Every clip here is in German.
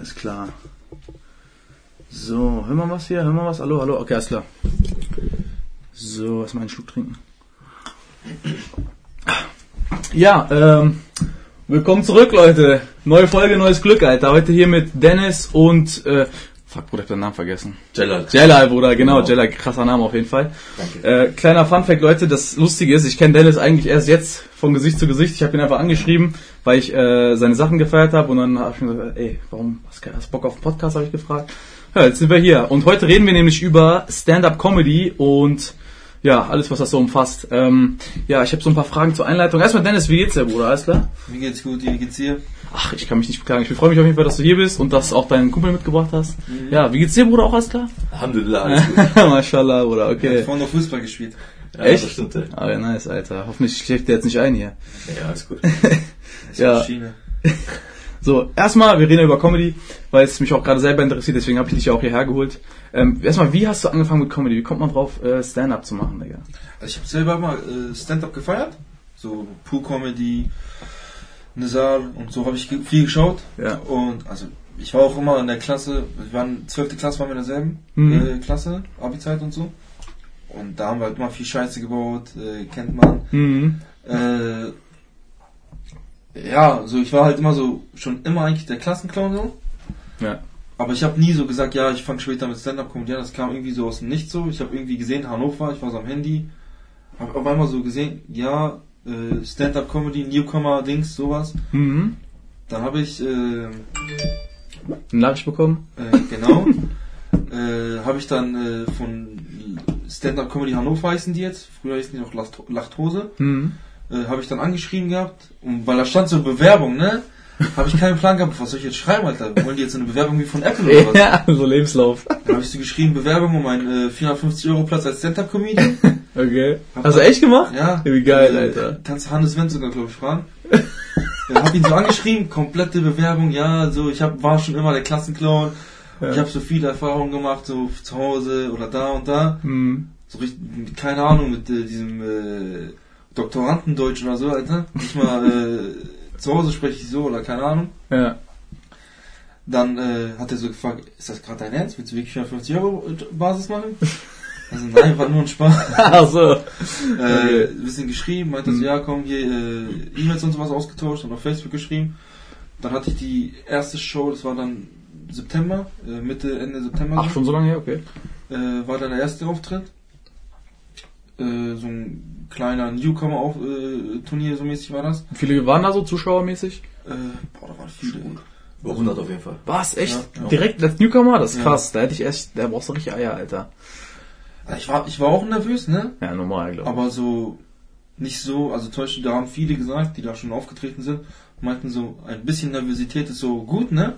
Alles klar. So, hören wir was hier? Hören wir was? Hallo, hallo? Okay, alles klar. So, erstmal einen Schluck trinken. Ja, ähm, willkommen zurück, Leute. Neue Folge, neues Glück, Alter. Heute hier mit Dennis und, äh, fuck, Bruder, ich hab den Namen vergessen. Jelal. Jelal, Bruder, genau, Genau. Jelal, krasser Name auf jeden Fall. Danke. Äh, kleiner Funfact, Leute, das Lustige ist, ich kenne Dennis eigentlich erst jetzt von Gesicht zu Gesicht. Ich habe ihn einfach angeschrieben, weil ich äh, seine Sachen gefeiert habe und dann habe ich mir gesagt, ey, warum hast du hast du Bock auf einen Podcast, habe ich gefragt. Ja, jetzt sind wir hier und heute reden wir nämlich über Stand-Up-Comedy und ja, alles, was das so umfasst. Ähm, ja, ich habe so ein paar Fragen zur Einleitung. Erstmal Dennis, wie geht's dir, Bruder? Alles klar? Mir geht's gut, wie geht's dir? Ach, ich kann mich nicht beklagen. Ich freue mich auf jeden Fall, dass du hier bist und dass auch deinen Kumpel mitgebracht hast. Ja, wie geht's dir, Bruder? Auch alles klar? Alhamdulillah, alles gut. Mashallah, Bruder, Ich hab okay. vorhin noch Fußball gespielt. Ja, Echt? Das stimmt, ja. Ah, ja, nice, Alter. Hoffentlich schläft der jetzt nicht ein hier. Ja, alles gut. Ja. So, erstmal, wir reden über Comedy, weil es mich auch gerade selber interessiert, deswegen habe ich dich ja auch hierher geholt. Ähm, erstmal, wie hast du angefangen mit Comedy? Wie kommt man drauf, äh, Stand-up zu machen, Digga? Also ich habe selber mal äh, Stand-up gefeiert. So Pool-Comedy, Nizar und so habe ich viel geschaut. Ja. Und also ich war auch immer in der Klasse, wir waren 12. Klasse, waren wir in derselben Mhm. äh, Klasse, Abi-Zeit und so. Und da haben wir halt immer viel Scheiße gebaut, äh, kennt man. Mhm. Äh, ja, so ich war halt immer so, schon immer eigentlich der Klassenclown so. Ja. Aber ich habe nie so gesagt, ja, ich fange später mit Stand-Up-Comedy an. Das kam irgendwie so aus dem Nichts so. Ich habe irgendwie gesehen, Hannover, ich war so am Handy. Habe auf einmal so gesehen, ja, äh, Stand-Up-Comedy, Newcomer-Dings, sowas. Mhm. Dann habe ich, äh, Eine Nachricht bekommen? äh, genau, äh, habe ich dann äh, von Stand-Up-Comedy Hannover heißen die jetzt. Früher hießen die noch Lacht- Lachthose. Mhm. Äh, habe ich dann angeschrieben gehabt. Und weil da stand so Bewerbung, ne? Habe ich keinen Plan gehabt, was soll ich jetzt schreiben, Alter? Wollen die jetzt eine Bewerbung wie von Apple oder was? Ja, so Lebenslauf. Dann habe ich so geschrieben, Bewerbung um einen äh, 450 Euro Platz als Stand-Up-Comedian. Okay. Hast du echt gemacht? Ja. Wie geil, Äh, Alter. Kannst du Hannes Wendt sogar, glaube ich, fragen. Dann hab ihn so angeschrieben, komplette Bewerbung, ja, so, ich hab, war schon immer der Klassenclown. Ja. Ich habe so viele Erfahrungen gemacht, so zu Hause oder da und da. Mhm. So richtig, keine Ahnung, mit äh, diesem äh, Doktorandendeutsch oder so, Alter. Nicht mal äh, zu Hause spreche ich so oder keine Ahnung. Ja. Dann äh, hat er so gefragt, ist das gerade dein Ernst? Willst du wirklich 450 Euro Basis machen? Also nein, war nur ein Spaß. Ach so. Äh, Okay. bisschen geschrieben, meinte so, ja komm, hier äh, E-Mails und sowas ausgetauscht und auf Facebook geschrieben. Dann hatte ich die erste Show, das war dann September, äh, Mitte, Ende September. Ach, schon so lange her? Okay. Äh, war dann der erste Auftritt. Äh, so ein kleiner Newcomer-Turnier, so mäßig war das. Wie viele waren da so zuschauermäßig? Äh, boah, da waren viele. Über 100 auf jeden Fall. Was? Echt? Ja. Direkt als Newcomer? Das ist Ja. krass. Da hätte ich echt, da brauchst du richtig Eier, Alter. Ich war, ich war auch nervös, ne? Ja, normal, glaube ich. Aber so nicht so, also zum Beispiel, da haben viele gesagt, die da schon aufgetreten sind, meinten so, ein bisschen Nervosität ist so gut, ne?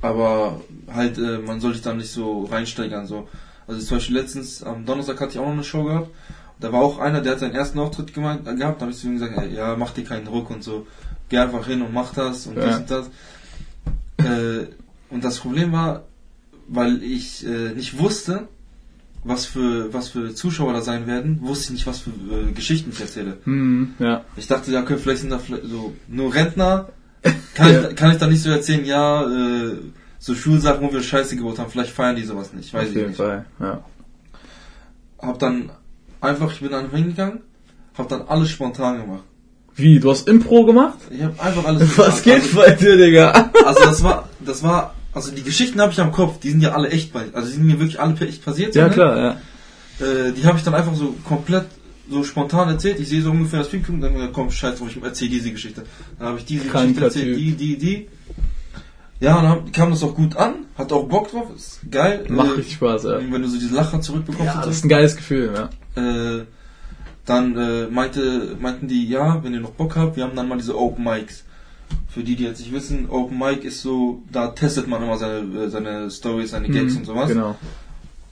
Aber halt, äh, man soll sich da nicht so reinsteigern, so. Also zum Beispiel letztens, am Donnerstag hatte ich auch noch eine Show gehabt. Da war auch einer, der hat seinen ersten Auftritt gemeint, äh, gehabt, da habe ich zu ihm gesagt, ey, ja, mach dir keinen Druck und so. Geh einfach hin und mach das und Ja. das und das. Äh, und das Problem war, weil ich äh, nicht wusste, was für was für Zuschauer da sein werden, wusste ich nicht, was für äh, Geschichten ich erzähle. Mhm. Ja. Ich dachte, ja, okay, vielleicht sind da vielleicht so nur Rentner. Kann, Ja. ich, kann ich da nicht so erzählen, ja, äh, so Schulsachen, wo wir Scheiße gebaut haben, vielleicht feiern die sowas nicht, weiß Auf ich jeden nicht. Fall. Ja. Hab dann einfach, ich bin dann hingegangen, hab dann alles spontan gemacht. Wie? Du hast Impro gemacht? Ich hab einfach alles Was geht also, bei dir, Digga? also das war, das war, also die Geschichten habe ich am Kopf, die sind ja alle echt, bei, also die sind mir wirklich alle echt passiert. so, Ja, ne? klar, ja. Äh, die habe ich dann einfach so komplett so spontan erzählt. Ich sehe so ungefähr das Film dann komm, scheiß drauf, ich erzähle diese Geschichte. Dann habe ich diese Kranker Geschichte erzählt, Typ. die, die, die. Ja, und dann kam das auch gut an, hat auch Bock drauf, ist geil. Macht Äh, richtig Spaß, ja. Wenn du so diese Lacher zurückbekommst Ja, das ist ein geiles Gefühl, ja. Äh, dann äh, meinte, meinten die, ja, wenn ihr noch Bock habt, wir haben dann mal diese Open Mics. Für die, die jetzt nicht wissen, Open Mic ist so, da testet man immer seine, äh, seine Stories, seine Gags Mhm, und sowas. Genau.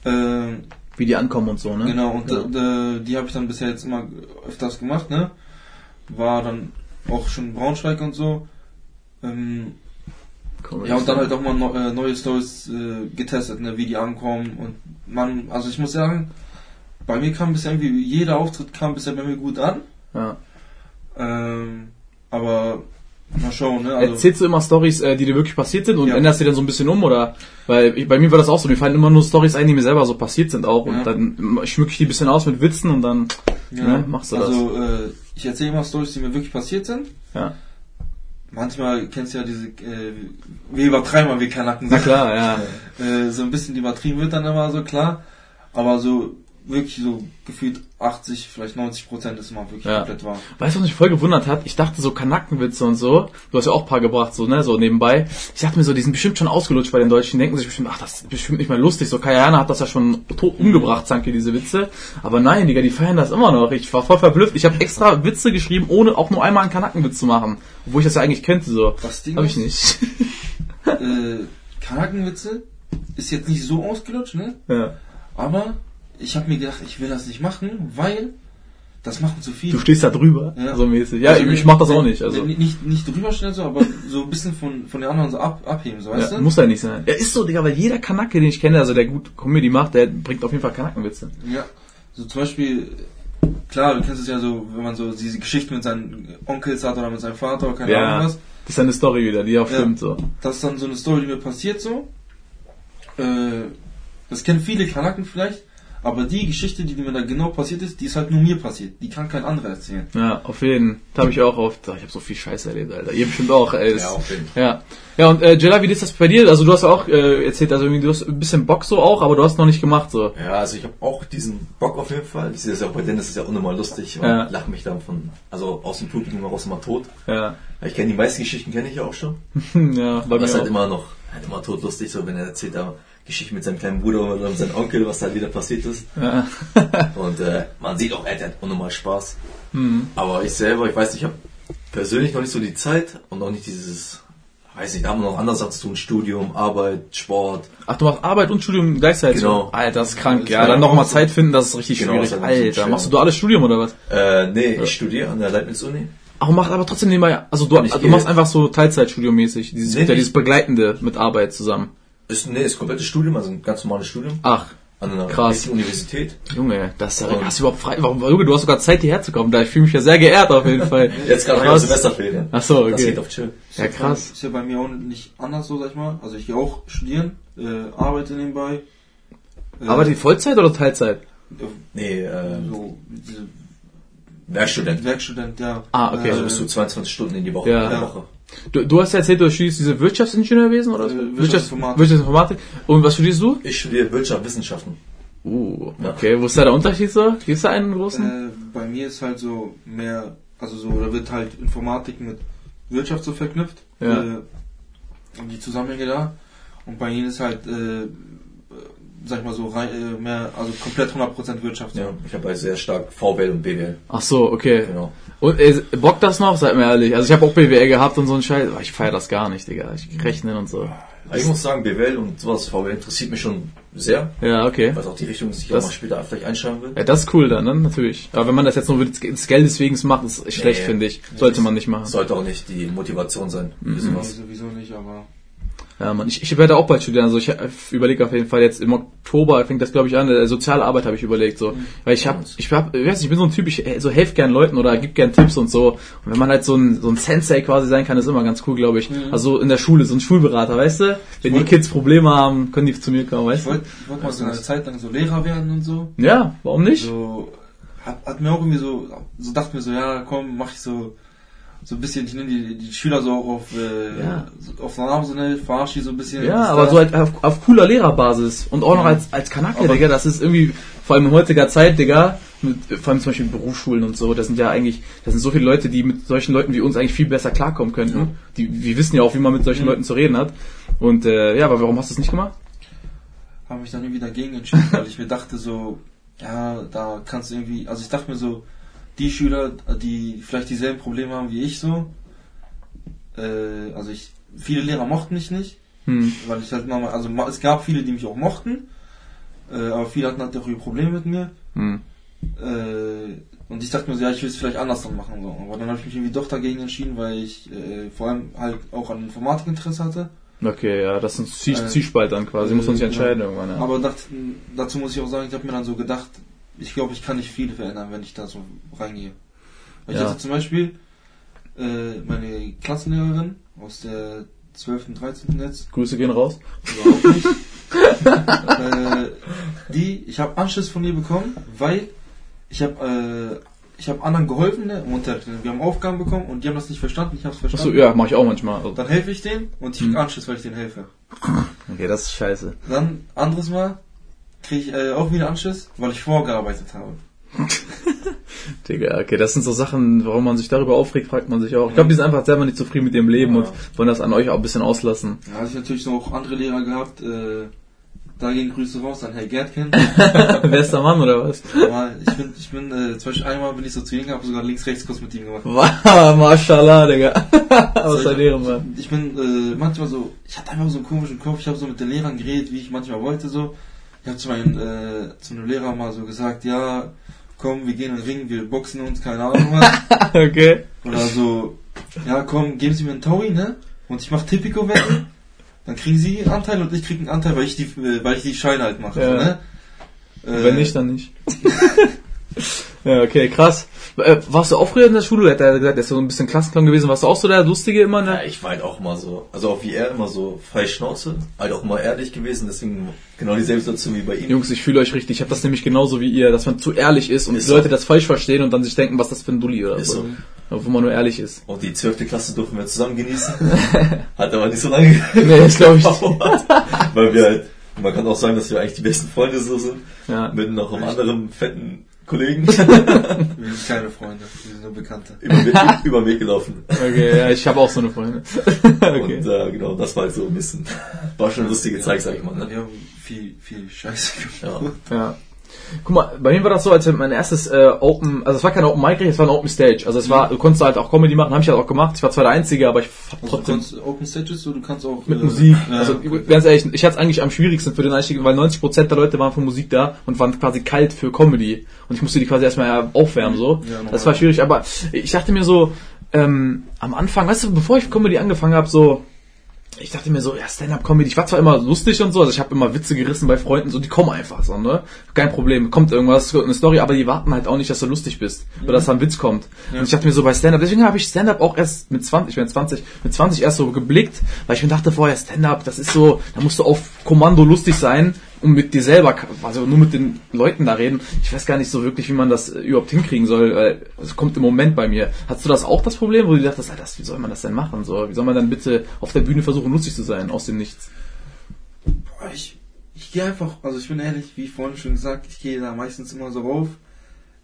Äh, Wie die ankommen und so, ne? Genau, und ja. äh, die habe ich dann bisher jetzt immer öfters gemacht, ne? War dann auch schon Braunschweig und so. Ähm, Ja, und dann halt auch mal äh, neue Stories äh, getestet, ne? Wie die ankommen. Und man, also ich muss sagen, bei mir kam bisher irgendwie, jeder Auftritt kam bisher bei mir gut an. Ja. Ähm, aber Mal schauen, ne? Also, Erzählst du immer Stories, äh, die dir wirklich passiert sind und Ja. änderst die dann so ein bisschen um oder? Weil bei mir war das auch so, mir fallen immer nur Stories ein, die mir selber so passiert sind auch und Ja. dann schmücke ich die ein bisschen aus mit Witzen und dann ja, ne, machst du das. also, äh, ich erzähle immer Stories, die mir wirklich passiert sind. Ja. Manchmal kennst du ja diese, äh, wir übertreiben mal, wir Kanaken Na klar, ja. äh, so ein bisschen übertrieben wird dann immer so, klar. Aber so wirklich so gefühlt 80, vielleicht 90 Prozent ist immer wirklich Ja. komplett wahr. Weißt du, was mich voll gewundert hat? Ich dachte so Kanackenwitze und so. Du hast ja auch ein paar gebracht, so, ne, so nebenbei. Ich dachte mir so, die sind bestimmt schon ausgelutscht bei den Deutschen. Die denken sich bestimmt, ach, das ist bestimmt nicht mehr lustig. So, Kayana hat das ja schon tot umgebracht, Zanke, diese Witze. Aber nein, Digga, die feiern das immer noch. Ich war voll verblüfft. Ich habe extra Witze geschrieben, ohne auch nur einmal einen Kanackenwitz zu machen. Obwohl ich das ja eigentlich könnte, so. Das Ding Hab ich nicht. äh, Kanakenwitze ist jetzt nicht so ausgelutscht, ne? ja. Aber ich habe mir gedacht, ich will das nicht machen, weil das machen zu viele. Du stehst da drüber, Ja. so mäßig. Ja, Also, ich mach das auch nicht, also. Nicht, nicht drüber stellen so, aber so ein bisschen von, von den anderen so ab, abheben, so, weißt Ja, du? muss ja nicht sein. Ja, ist so, Digga, weil jeder Kanacke, den ich kenne, also der gut Comedy macht, der bringt auf jeden Fall Kanackenwitze. Ja, so zum Beispiel, klar, du kennst es ja so, wenn man so diese Geschichte mit seinen Onkels hat oder mit seinem Vater oder keine Ja. Ahnung was. Das ist eine Story wieder, die auch Ja. stimmt, so. Das ist dann so eine Story, die mir passiert so. Äh, das kennen viele Kanaken vielleicht, aber die Geschichte, die mir da genau passiert ist, die ist halt nur mir passiert. Die kann kein anderer erzählen. Ja, auf jeden. Da habe ich auch oft. Ich habe so viel Scheiße erlebt, Alter. Ihr bestimmt auch, ey. Das, Ja, auf jeden Ja. Ja, und äh, Jella, wie ist das bei dir? Also du hast ja auch äh, erzählt, also irgendwie, du hast ein bisschen Bock so auch, aber du hast noch nicht gemacht so. Ja, also ich habe auch diesen Bock auf jeden Fall. Ich sehe das ja auch bei Dennis, das ist ja unnormal lustig. Ja. lacht mich dann von, also aus dem Publikum heraus immer tot. Ja. Ich kenne die meisten Geschichten, kenne ich ja auch schon. ja, bei Aber mir es ist halt auch. immer noch, halt immer totlustig, so wenn er erzählt da Geschichten mit seinem kleinen Bruder oder mit seinem Onkel, was da wieder passiert ist. Ja. Und äh, man sieht auch, er hat unnormal Spaß. Mhm. Aber ich selber, ich weiß nicht, ich habe persönlich noch nicht so die Zeit und auch nicht dieses, weiß nicht, da haben wir noch andere Sachen zu tun, Studium, Arbeit, Sport. Ach, du machst Arbeit und Studium gleichzeitig? Genau. Alter, das ist krank. Das Ja, dann ja noch mal. Zeit finden, das ist richtig Genau, schwierig. ist Alter, schwer. machst du duales Studium oder was? Äh, nee, ich studiere an der Leibniz-Uni. Ach, machst aber trotzdem nebenbei, also du, du machst einfach so Teilzeitstudium-mäßig. Dieses, Nee, ja dieses Begleitende mit Arbeit zusammen. Ist, nee, ist komplettes Studium, also ein ganz normales Studium. Ach, An einer Krass. Universität. Junge, das ist ja, hast du überhaupt frei, warum, Junge, du hast sogar Zeit hierher zu kommen, da ich fühle mich ja sehr geehrt auf jeden Fall. Jetzt gerade noch Semesterferien. Ach so, Das okay. geht auf chill. Ist Ja, krass. Ist ja bei mir auch nicht anders so, sag ich mal. Also ich gehe auch studieren, äh, arbeite nebenbei. Äh, Aber die Vollzeit oder Teilzeit? Nee, äh, so, diese Werkstudent. Werkstudent, ja. Ah, okay. Also bist du 22 Stunden in die Woche. Ja. in der Ja. Woche. Du, du hast ja erzählt, du studierst diese Wirtschaftsingenieurwesen oder so? Äh, Wirtschaftsinformatik. Wirtschaftsinformatik. Und was studierst du? Ich studiere Wirtschaftswissenschaften. Uh, Ja. okay. Wo ist da der Unterschied so? Gibt es da einen großen? Äh, bei mir ist halt so mehr, also so, da wird halt Informatik mit Wirtschaft so verknüpft. Ja. Äh, und die Zusammenhänge da. Und bei ihnen ist halt, äh, sag ich mal so, rein, äh, mehr, also komplett 100% Wirtschaft. Ja, ich habe halt sehr stark VWL und BWL. Ach so, okay. Genau. Und äh, bockt das noch? Seid mir ehrlich. Also ich habe auch BWL gehabt und so ein Scheiß. Aber ich feiere das gar nicht, Digga. Ich rechne und so. Ich muss sagen, BWL und sowas VWL interessiert mich schon sehr. Ja, okay. Was auch die Richtung die ich Das- auch mal später vielleicht einschlagen will. Ja, das ist cool dann, ne? natürlich. Aber wenn man das jetzt nur des Geldes wegen macht, ist echt schlecht, Nee. finde ich. Sollte man nicht machen. Sollte auch nicht die Motivation sein sowas. sowieso nicht, aber Ja, Mann, ich, ich werde auch bald studieren. Also ich überlege auf jeden Fall jetzt im Oktober fängt das glaube ich an. Äh, Soziale Arbeit habe ich überlegt so, weil ich habe, ich hab, ich weiß nicht, ich bin so ein Typ, ich äh, so helfe gern Leuten oder gib gern Tipps und so. Und wenn man halt so ein so ein Sensei quasi sein kann, ist immer ganz cool, glaube ich. Also in der Schule so ein Schulberater, weißt du? Wenn die wollt- Kids Probleme haben, können die zu mir kommen, weißt du? wollte ich wollt mal so eine Zeit lang so Lehrer werden und so. Ja, warum nicht? So, hat, hat mir auch irgendwie so, so dachte mir so, ja, komm, mach ich so, so ein bisschen, ich nehme die, die Schüler so auch auf, äh, Ja. so auf so ne, verarsche die so ein bisschen. Ja, aber so halt auf, auf cooler Lehrerbasis und auch noch Ja. als, als Kanake, Aber- Digga, das ist irgendwie, vor allem in heutiger Zeit, Digga, mit, vor allem zum Beispiel Berufsschulen und so, das sind ja eigentlich, das sind so viele Leute, die mit solchen Leuten wie uns eigentlich viel besser klarkommen könnten. Ja. Die, wir wissen ja auch, wie man mit solchen Mhm. Leuten zu reden hat. Und äh, ja, aber warum hast du es nicht gemacht? habe mich dann irgendwie dagegen entschieden, weil ich mir dachte so, ja, da kannst du irgendwie, also ich dachte mir so, die Schüler, die vielleicht dieselben Probleme haben wie ich so, äh, also ich, viele Lehrer mochten mich nicht, Hm. weil ich halt mal, also es gab viele, die mich auch mochten, äh, aber viele hatten halt auch ihre Probleme mit mir. Hm. Äh, und ich dachte mir so, ja, ich will es vielleicht anders dann machen. So. Aber dann habe ich mich irgendwie doch dagegen entschieden, weil ich äh, vor allem halt auch an Informatik Interesse hatte. Okay, ja, das ist ein Äh, Zielspalt dann quasi, muss man sich äh, entscheiden irgendwann. Ja. Aber dacht, dazu muss ich auch sagen, ich habe mir dann so gedacht, ich glaube, ich kann nicht viel verändern, wenn ich da so reingehe. Weil ich Ja. hatte zum Beispiel, äh, meine Klassenlehrerin aus der 12. und 13. jetzt, Grüße gehen raus. überhaupt nicht. äh, die, ich habe Anschiss von ihr bekommen, weil ich habe äh, ich habe anderen geholfen ne, im Unterricht. Wir haben Aufgaben bekommen und die haben das nicht verstanden, ich habe es Achso, verstanden. ja, mache ich auch manchmal. Dann helfe ich denen und ich krieg Anschiss, weil ich denen helfe. Okay, das ist scheiße. Dann, anderes Mal, kriege ich äh, auch wieder Anschiss, weil ich vorgearbeitet habe. Digga, okay, das sind so Sachen, warum man sich darüber aufregt, fragt man sich auch. Ich glaube, die sind einfach selber nicht zufrieden mit ihrem Leben Ja. und wollen das an euch auch ein bisschen auslassen. Ja, ich natürlich noch andere Lehrer gehabt, äh, da gehen Grüße raus an Herr Gärtken. Bester Mann oder was? Aber ich bin, ich bin, äh, zum Beispiel einmal bin ich so zu ihm gehabt, sogar links-rechts-Kurs mit ihm gemacht. Wow, Mashallah, Digga. Was So, ein Ehrenmann. Ich bin äh, manchmal so, ich hatte einfach so einen komischen Kopf, ich habe so mit den Lehrern geredet, wie ich manchmal wollte so. Ich habe zu meinem äh, zu einem Lehrer mal so gesagt, ja, komm, wir gehen in den Ring, wir boxen uns, keine Ahnung was. Okay. Oder so, ja komm, geben Sie mir einen Taui, ne? Und ich mach Tipico wetten. Dann kriegen Sie einen Anteil und ich krieg einen Anteil, weil ich die, äh, weil ich die Scheine halt mache, Ja. ne? Äh, Wenn nicht, dann nicht. ja, okay, krass. Äh, warst du auch früher in der Schule? Hat er gesagt, er ist so ein bisschen Klassenclown gewesen. Warst du auch so der Lustige immer? Ja, Ne? ich war halt auch immer so, also auch wie er immer so frei Schnauze, halt auch immer ehrlich gewesen, deswegen genau dieselbe Situation wie bei ihm. Jungs, ich fühle euch richtig. Ich habe das nämlich genauso wie ihr, dass man zu ehrlich ist und Ist die Leute so. das falsch verstehen und dann sich denken, was das für ein Dulli oder Ist so. so. Wo man nur ehrlich ist. Und die zwölfte Klasse durften wir zusammen genießen. Hat aber nicht so lange Nee, das glaube ich. Weil wir halt, man kann auch sagen, dass wir eigentlich die besten Freunde so sind. Ja. Mit noch einem anderen fetten Kollegen. Wir sind keine Freunde, wir sind nur Bekannte. über, den Weg- über den Weg gelaufen. Okay, ja, ich habe auch so eine Freundin. okay. Und äh, genau, das war halt so ein bisschen, war schon eine lustige Zeit, sag ich mal. Ne? Wir haben viel, viel Scheiße Ja. gemacht. Ja. Guck mal, bei mir war das so, als mein erstes äh, Open, also es war kein Open Mic, es war ein Open Stage. Also es war, du konntest halt auch Comedy machen, habe ich halt auch gemacht. Ich war zwar der Einzige, aber ich hab Also du trotzdem kannst Open Stages, so, du kannst auch... mit äh, Musik. Ja, also okay. ganz ehrlich, ich hatte es eigentlich am schwierigsten für den Einstieg, weil 90% der Leute waren für Musik da und waren quasi kalt für Comedy. Und ich musste die quasi erstmal aufwärmen so. Ja, das war schwierig, aber ich dachte mir so, ähm, am Anfang, weißt du, bevor ich Comedy angefangen habe, so, ich dachte mir so, ja, Stand-Up-Comedy, ich war zwar immer lustig und so, also ich habe immer Witze gerissen bei Freunden, so, die kommen einfach so, ne? Kein Problem, kommt irgendwas, eine Story, aber die warten halt auch nicht, dass du lustig bist oder dass da ein Witz kommt. Und ich dachte mir so bei Stand-Up, deswegen habe ich Stand-Up auch erst mit 20, ich bin jetzt 20, mit 20 erst so geblickt, weil ich mir dachte vorher, Stand-Up, das ist so, da musst du auf Kommando lustig sein und mit dir selber, also nur mit den Leuten da reden. Ich weiß gar nicht so wirklich, wie man das äh, überhaupt hinkriegen soll, weil es kommt im Moment bei mir. Hast du das auch das Problem, wo du dachtest, das, wie soll man das denn machen? So, wie soll man dann bitte auf der Bühne versuchen, lustig zu sein, aus dem Nichts? Boah, ich, ich gehe einfach, also ich bin ehrlich, wie vorhin schon gesagt, ich gehe da meistens immer so rauf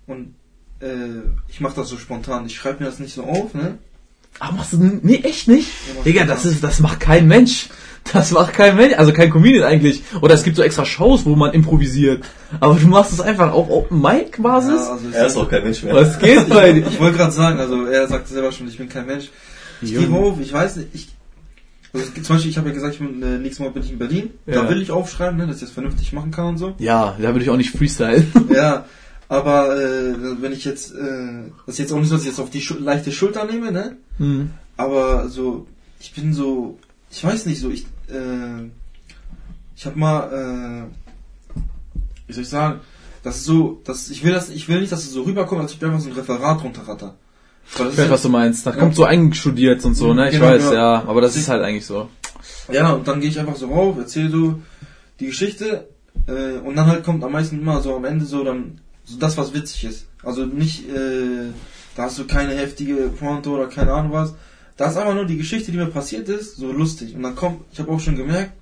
und äh, ich mache das so spontan. Ich schreibe mir das nicht so auf, ne? Ach, machst du, nee, echt nicht? Ja, Digga, das ist, das macht kein Mensch. Das macht kein Mensch, also kein Comedian eigentlich. Oder es gibt so extra Shows, wo man improvisiert. Aber du machst es einfach auf Open Mic Basis? Ja, also Er ist auch kein Mensch mehr. Was geht bei dir? ich wollte gerade sagen, also er sagt selber schon, ich bin kein Mensch. Ich gehe rauf, ich weiß nicht, ich, also zum Beispiel, ich habe ja gesagt, ich bin, äh, nächstes Mal bin ich in Berlin. Ja. Da will ich aufschreiben, ne, dass ich das vernünftig machen kann und so. Ja, da würde ich auch nicht freestylen. Ja, aber äh, wenn ich jetzt, äh, das ist jetzt auch nicht so, dass ich jetzt auf die Schu leichte Schulter nehme, ne? Hm. Aber so, ich bin so, ich weiß nicht so, ich, äh, ich habe mal, äh, wie soll ich sagen, das ist so, das, ich will das, ich will nicht, dass es so rüberkommt, als ich einfach so ein Referat runterratter. Weil Ich weiß, was du meinst. Da Ja. kommt so eingestudiert und so, ne? Ich Genau, weiß, genau. ja. Aber das ist halt eigentlich so. Ja, und dann gehe ich einfach so rauf, erzähle so die Geschichte äh, und dann halt kommt am meisten immer so am Ende so dann so das, was witzig ist. Also nicht, äh, da hast du keine heftige Pointe oder keine Ahnung was. Da ist einfach nur die Geschichte, die mir passiert ist, so lustig. Und dann kommt, ich habe auch schon gemerkt,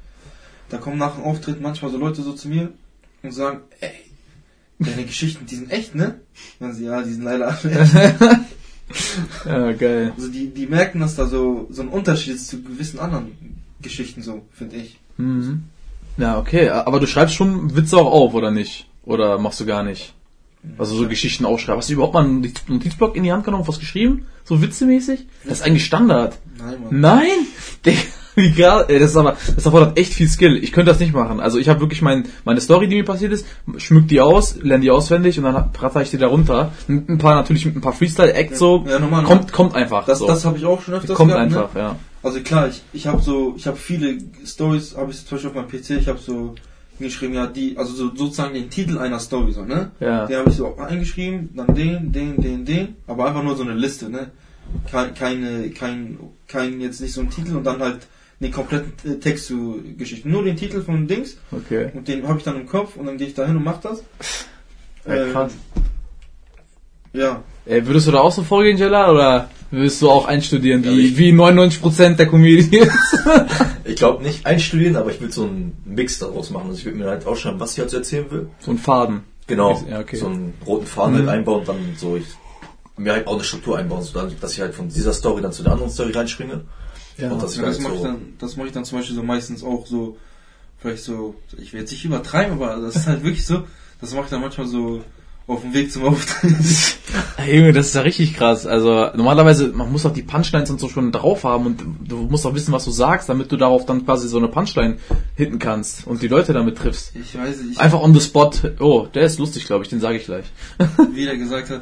da kommen nach dem Auftritt manchmal so Leute so zu mir und sagen, ey, deine Geschichten, die sind echt, ne? Dann sie, ja, die sind leider alle echt. Ja, geil. Also die, die merken, dass da so, so ein Unterschied ist zu gewissen anderen Geschichten so, finde ich. Mhm. Ja, okay. Aber du schreibst schon Witze auch auf, oder nicht? Oder machst du gar nicht? Also so Geschichten aufschreiben. Hast du überhaupt mal einen Notiz- Notizblock in die Hand genommen und was geschrieben? So witzemäßig? Das ist eigentlich Standard. Nein, Mann. Nein? Digga, Wie gerade, ey, das ist aber, das erfordert echt viel Skill. Ich könnte das nicht machen. Also ich habe wirklich mein, meine Story, die mir passiert ist, schmück die aus, lerne die auswendig und dann pratter ich die da runter. Ein ein paar natürlich mit ein paar Freestyle-Acts so. Ja, normal. kommt, kommt einfach. Das, so. das habe ich auch schon öfters kommt gehabt, einfach, Ne? ja. Also klar, ich, ich habe so, ich habe viele Stories, habe ich zum Beispiel auf meinem PC, ich habe so hingeschrieben, ja, die, also so, sozusagen den Titel einer Story, so, ne? Ja. Den habe ich so eingeschrieben, dann den, den, den, den, aber einfach nur so eine Liste, ne? kein, keine, kein, kein, jetzt nicht so ein Titel und dann halt den kompletten äh, Text zu Geschichten. Nur den Titel von Dings Okay. und den habe ich dann im Kopf und dann gehe ich da hin und mach das. Ja, Ähm, krass. Ja, Ey, würdest du da auch so vorgehen, Jella? Oder würdest du auch einstudieren, wie, ich- wie 99% der Comedians? Ich glaube nicht einstudieren, aber ich will so einen Mix daraus machen. Also ich würde mir halt aufschreiben, was ich halt so erzählen will. so ein Faden. Genau. Ja, okay. So einen roten Faden Mhm. halt einbauen und dann so ich mir halt auch eine Struktur einbauen, so dann, dass ich halt von dieser Story dann zu der anderen Story reinspringe. Ja. Und dass ich Ja, das halt mache ich so, dann, das mache ich dann zum Beispiel so meistens auch so, vielleicht so, ich will jetzt nicht übertreiben, aber das ist halt wirklich so, das mache ich dann manchmal so auf dem Weg zum Auftritt. Ey, Junge, das ist ja richtig krass. Also normalerweise, man muss auch die Punchlines und so schon drauf haben und du musst auch wissen, was du sagst, damit du darauf dann quasi so eine Punchline hitten kannst und die Leute damit triffst. Ich weiß nicht, Einfach on the spot. Oh, der ist lustig, glaube ich, den sage ich gleich. wie der gesagt hat,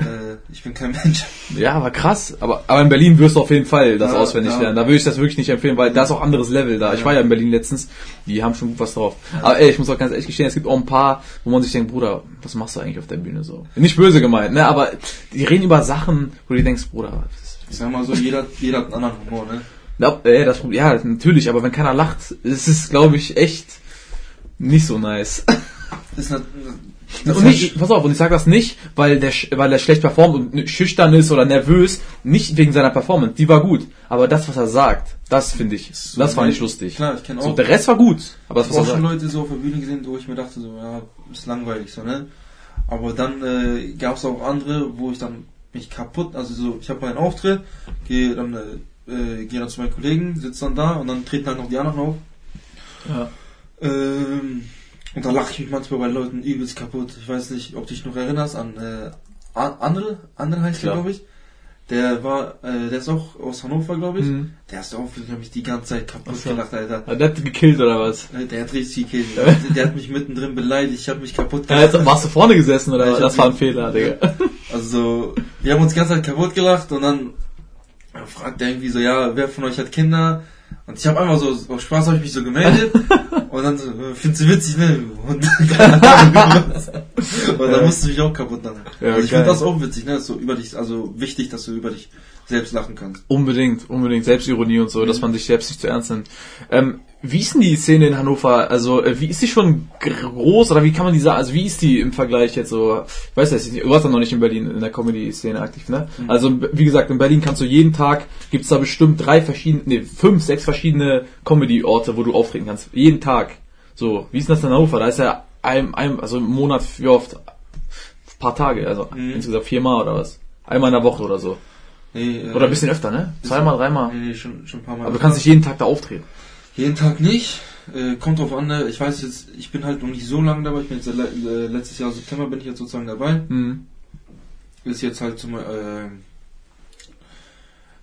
äh, ich bin kein Mensch. Ja, aber krass. Aber, aber in Berlin wirst du auf jeden Fall das Ja, auswendig ja. lernen. Da würde ich das wirklich nicht empfehlen, weil da ist auch anderes Level da. Ich war ja in Berlin letztens. Die haben schon gut was drauf. Aber ey, ich muss auch ganz ehrlich gestehen, es gibt auch ein paar, wo man sich denkt, Bruder, was machst du eigentlich auf der Bühne so? Nicht böse gemeint, ne? Aber die reden über Sachen, wo du denkst, Bruder, das Ich sag mal so, jeder, jeder hat einen anderen Humor, ne? Ja, äh, das, ja, natürlich, aber wenn keiner lacht, ist es, glaube ich, echt nicht so nice. Ist und nicht, pass auf, und ich sage das nicht, weil der, weil er schlecht performt und schüchtern ist oder nervös, nicht wegen seiner Performance, die war gut, aber das, was er sagt, das finde ich, So, das fand ne? ich lustig. Klar, ich kenne So, auch, der Rest war gut, aber das, ich habe was auch er schon sagt. Leute so auf der Bühne gesehen, wo ich mir dachte so, ja, ist langweilig so, ne? Aber dann äh, gab es auch andere, wo ich dann mich kaputt, also so, ich habe meinen Auftritt, gehe dann, äh, äh, gehe dann zu meinen Kollegen, sitze dann da und dann treten halt noch die anderen auf. Ja. Ähm, und da lache ich mich manchmal bei Leuten übelst kaputt. Ich weiß nicht, ob du dich noch erinnerst an äh, Andel, Andel heißt der, glaube ich. Der war, äh, der ist auch aus Hannover, glaube ich. Mhm. Der ist auch, ich habe mich die ganze Zeit kaputt so. gelacht, Alter. Ja, Der hat gekillt oder was? Äh, Der hat richtig gekillt. der hat mich mittendrin beleidigt, ich habe mich kaputt Ja, gelacht. jetzt warst du vorne gesessen oder Ja, was? Das war ein Fehler, Digga. Also, wir haben uns die ganze Zeit kaputt gelacht und dann fragt er irgendwie so, ja, wer von euch hat Kinder? Und ich habe einfach so, aus Spaß habe ich mich so gemeldet und dann so, äh, findest du witzig, ne? Und, und dann musste ich mich auch kaputt lachen. Ja, also ich finde das auch witzig, ne? So über dich, also wichtig, dass du über dich selbst lachen kannst. Unbedingt, unbedingt. Selbstironie und so, dass man sich selbst nicht zu ernst nimmt. Ähm, wie ist denn die Szene in Hannover? Also, äh, wie ist die schon groß oder wie kann man die sagen? Also, wie ist die im Vergleich jetzt so? Ich weiß jetzt nicht, du warst ja noch nicht in Berlin in der Comedy-Szene aktiv, ne? Also, wie gesagt, in Berlin kannst du jeden Tag, gibt's da bestimmt drei verschiedene, nee, fünf, sechs verschiedene Comedy-Orte, wo du auftreten kannst. Jeden Tag. So, wie ist denn das in Hannover? Da ist ja ein, ein also im Monat, wie oft? Ein paar Tage, also Mhm. insgesamt viermal oder was? Einmal in der Woche oder so. Nee, äh, Oder ein bisschen öfter, ne? Zweimal, dreimal. Nee, schon, schon ein paar Mal. Aber du kannst nicht jeden Tag da auftreten. Jeden Tag nicht. Äh, kommt drauf an, ne? ich weiß jetzt, ich bin halt noch nicht so lange dabei, ich bin jetzt äh, letztes Jahr September bin ich jetzt sozusagen dabei. Mhm. ist jetzt halt zum, äh,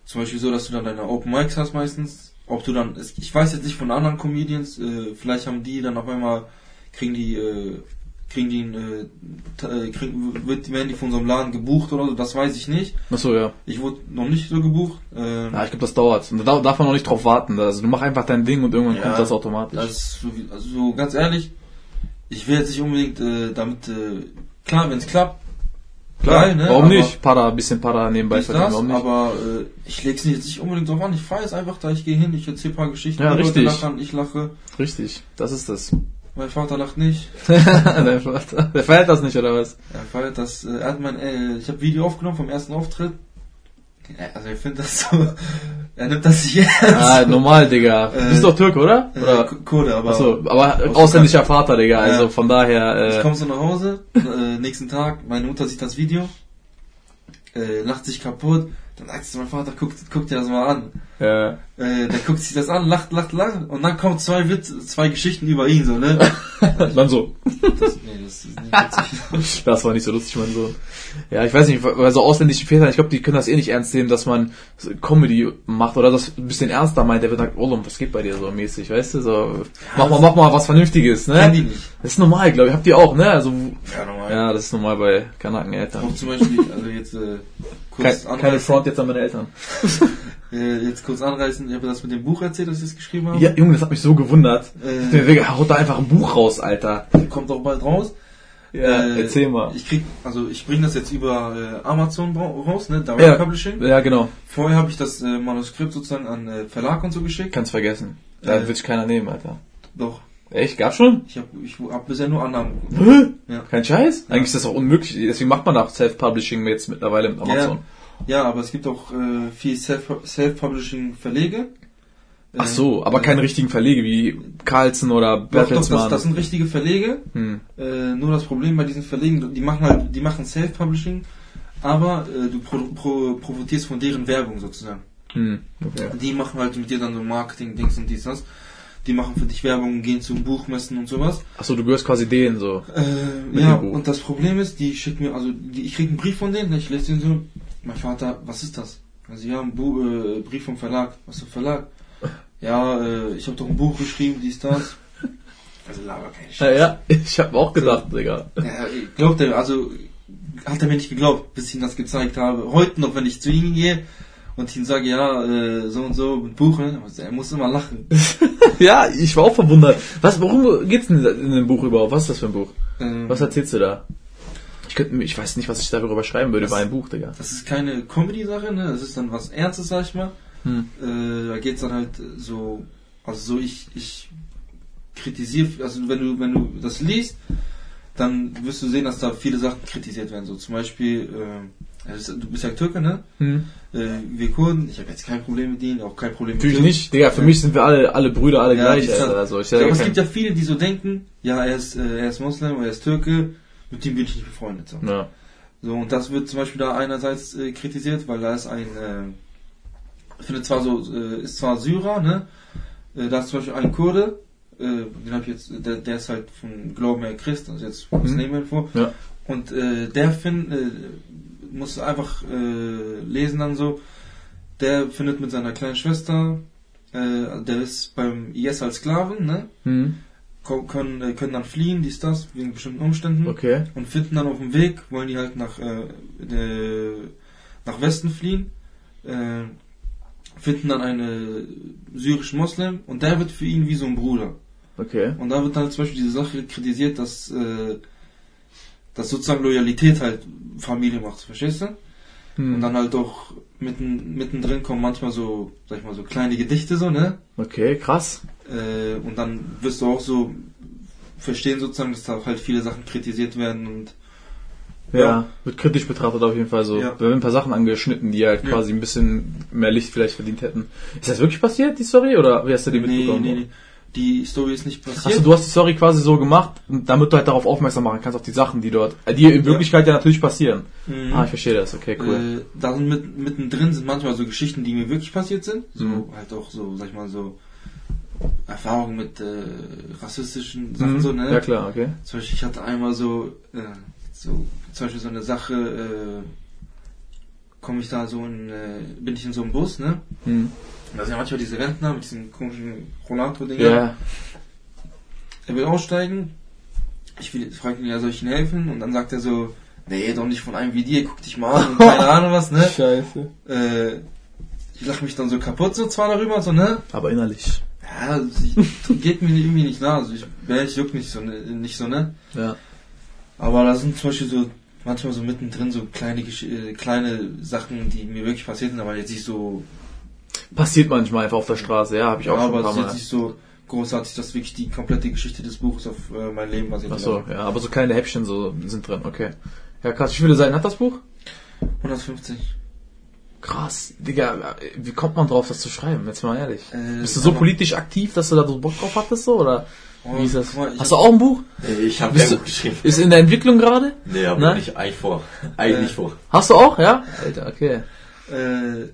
zum Beispiel so, dass du dann deine Open Mics hast meistens. Ob du dann, ich weiß jetzt nicht von anderen Comedians, äh, vielleicht haben die dann auf einmal, kriegen die, äh, kriegen die, äh, äh, kriegen, wird, werden die von unserem Laden gebucht oder so, das weiß ich nicht. Achso, ja. Ich wurde noch nicht so gebucht. Ähm, Ja, ich glaube, das dauert. Und da darf man noch nicht drauf warten. Also du mach einfach dein Ding und irgendwann Ja, kommt das automatisch. So, also so ganz ehrlich, ich will jetzt nicht unbedingt äh, damit, äh, klar, wenn es klappt, geil, ne? Warum nicht? Para, bisschen Para nebenbei verdienen, warum nicht? aber äh, ich leg's nicht, jetzt nicht unbedingt drauf an. Ich feiere es einfach, da ich gehe hin, ich erzähle ein paar Geschichten, Ja, die Leute richtig. lachen, ich lache, Richtig, das ist das. Mein Vater lacht nicht. der, Vater- der feiert das nicht, oder was? Er feiert das, äh, er hat mein, äh, ich habe Video aufgenommen vom ersten Auftritt. Also ich finde das so, er nimmt das ernst. Ah, normal, Digga. Äh, Du bist doch Türke, oder? Äh, oder? K- Kurde, aber Achso, aber aus ausländischer Vater, Digga. Also Ja. von daher, ich äh, komme so nach Hause, äh, nächsten Tag, meine Mutter sieht das Video, äh, lacht sich kaputt, dann sagt zu meinem Vater, guck, guck dir das mal an. äh, Äh, der guckt sich das an, lacht, lacht, lacht und dann kommen zwei Witz, zwei Geschichten über ihn, so, ne? dann so. Das, nee, das ist nicht witzig. Das war nicht so lustig, mein Sohn. Ja, ich weiß nicht, weil so ausländische Väter, ich glaube, die können das eh nicht ernst nehmen, dass man Comedy macht oder das ein bisschen ernster meint. Der wird sagt, Olum, was geht bei dir so mäßig, weißt du? So, mach mal, mach mal was Vernünftiges, ne? die nicht. Das ist normal, glaube ich. Habt ihr auch, ne? Also, Ja, normal. ja, das ist normal bei Kanaken Eltern. Auch zum Beispiel, also jetzt äh, kurz Kein, keine anreißen, Front jetzt an meine Eltern. äh, jetzt kurz anreißen, ich habe das mit dem Buch erzählt, das ich jetzt geschrieben habe. Ja, Junge, das hat mich so gewundert. Äh, Digga, haut da einfach ein Buch raus, Alter. kommt auch bald raus. Ja, Äh, erzähl mal. Ich krieg, also ich bringe das jetzt über äh, Amazon ra- raus, ne? Direct Ja, Publishing. ja, genau. Vorher habe ich das äh, Manuskript sozusagen an äh, Verlag und so geschickt. Kannst vergessen. Da Äh. sich keiner nehmen, Alter. Doch. Echt? Gab's schon? Ich habe ich hab bisher nur Annahmen. Hä? Ja. Kein Scheiß? Eigentlich ist das auch unmöglich. Deswegen macht man auch Self-Publishing jetzt mittlerweile mit Amazon. Ja, aber es gibt auch äh, viel Self- Self-Publishing Verlege. Ach so, aber keine richtigen Verlege wie Carlsen oder Doch, doch, das, Bertelsmann. das sind richtige Verlege. hm. Äh, nur das Problem bei diesen Verlegen, die machen halt, die machen Self-Publishing, aber äh, du pro, pro, profitierst von deren Werbung sozusagen. Hm. Okay. Die machen halt mit dir dann so Marketing, Dings und dies, das. Die machen für dich Werbung, gehen zu Buchmessen und sowas. Achso, du gehörst quasi denen so. Äh, ja, und das Problem ist, die schicken mir, also die, ich krieg einen Brief von denen, ich lese den so, mein Vater, was ist das? Also ja, ein Bu äh, Brief vom Verlag. Was für Verlag? Ja, äh, ich habe doch ein Buch geschrieben, dies, das. Also laber kein Ja, ja. ich habe auch gedacht, Digga. Ja, glaubt er, also hat er mir nicht geglaubt, bis ich ihm das gezeigt habe. Heute noch, wenn ich zu ihm gehe und ihm sage, ja, äh, so und so mit Buch, ne? Er muss immer lachen. ja, ich war auch verwundert. Was, worum geht's denn in dem Buch überhaupt? Was ist das für ein Buch? Ähm, Was erzählst du da? Ich könnte, ich weiß nicht, was ich darüber schreiben würde über ein Buch, Digga. Das ist keine Comedy-Sache, ne? Das ist dann was Ernstes, sag ich mal. Hm. Äh, da geht's dann halt so, also so ich, ich kritisiere, also wenn du, wenn du das liest, dann wirst du sehen, dass da viele Sachen kritisiert werden. So zum Beispiel, äh, du bist ja Türke, ne? Hm. Äh, wir Kurden, ich habe jetzt kein Problem mit denen, auch kein Problem mit Natürlich Türken. nicht, Digga. Für mich sind wir alle, alle Brüder, alle Ja, gleich, Alter. Also ich Ja, aber es gibt ja viele, die so denken, ja, er ist, äh, er ist Moslem, er ist Türke, mit dem bin ich nicht befreundet. So. ja. So, und das wird zum Beispiel da einerseits äh, kritisiert, weil da ist ein, äh, ich finde zwar so, äh, ist zwar Syrer, ne? Äh, da ist zum Beispiel ein Kurde, äh, den habe ich jetzt, der, der ist halt von Glauben her Christ, also jetzt Mhm. nehmen wir vor. Ja. Und äh, der find, äh, muss einfach äh, lesen dann so, der findet mit seiner kleinen Schwester, äh, der ist beim IS als Sklaven, ne? Hm. Ko- Können, äh, können dann fliehen, dies, das, wegen bestimmten Umständen Okay. und finden dann auf dem Weg, wollen die halt nach, äh, äh, nach Westen fliehen, äh, finden dann einen syrischen Moslem und der wird für ihn wie so ein Bruder. Okay. Und da wird dann zum Beispiel diese Sache kritisiert, dass, äh, dass sozusagen Loyalität halt Familie macht, verstehst du? Hm. Und dann halt auch mitten, mittendrin kommen manchmal so, sag ich mal, so kleine Gedichte so, ne? Okay, krass. Äh, und dann wirst du auch so verstehen sozusagen, dass da halt viele Sachen kritisiert werden und Ja, Ja. wird kritisch betrachtet auf jeden Fall so. Ja. Da werden ein paar Sachen angeschnitten, die halt Ja. quasi ein bisschen mehr Licht vielleicht verdient hätten. Ist das wirklich passiert, die Story? Oder wie hast du die nee, mitbekommen? nee, nee. Die Story ist nicht passiert. Achso, du hast die Story quasi so gemacht, damit du halt darauf aufmerksam machen kannst, auf die Sachen, die dort, äh, die in Wirklichkeit ja, natürlich passieren. Mhm. Ah, ich verstehe das, okay, cool. Äh, da sind mit, mittendrin sind manchmal so Geschichten, die mir wirklich passiert sind. So Mhm. halt auch so, sag ich mal, so Erfahrungen mit äh, rassistischen Sachen Mhm. so, ne? Ja klar, okay. Zum Beispiel, ich hatte einmal so, äh, so zum Beispiel so eine Sache, äh, komme ich da so in, äh, bin ich in so einem Bus, ne? Hm. Da sind ja manchmal diese Rentner mit diesen komischen Rollator-Dinger. Ja. Er will aussteigen. Ich will, frage ihn, ja, soll ich ihm helfen? Und dann sagt er so, nee, doch nicht von einem wie dir, guck dich mal an und keine Ahnung was, ne? Scheiße. Äh, ich lache mich dann so kaputt so zwar darüber, so, ne? Aber innerlich. Ja, also geht mir irgendwie nicht nah, also ich, ich juck nicht so, ne, nicht so, ne? Ja. Aber da sind zum Beispiel so, manchmal so mittendrin so kleine, äh, kleine Sachen, die mir wirklich passiert sind, aber jetzt nicht so, Passiert manchmal einfach auf der Straße, ja, habe ich auch ja, schon ein aber paar es ist Mal. jetzt nicht so großartig, dass wirklich die komplette Geschichte des Buches auf äh, mein Leben basiert. Achso, ja, aber so kleine Häppchen so sind drin, okay. Ja, krass. Wie viele Seiten hat das Buch? 150. Krass. Digga, wie kommt man drauf, das zu schreiben? Jetzt mal ehrlich. Äh, Bist du so politisch aktiv, dass du da so Bock drauf hattest, so, oder? Oh, Wie ist das? mal, Hast du auch ein Buch? Ich habe ja du- geschrieben. Ist in der Entwicklung gerade? Nee, aber Ne? nicht eigentlich vor. Eigentlich Äh, vor. Hast du auch, ja? Alter, okay. Äh,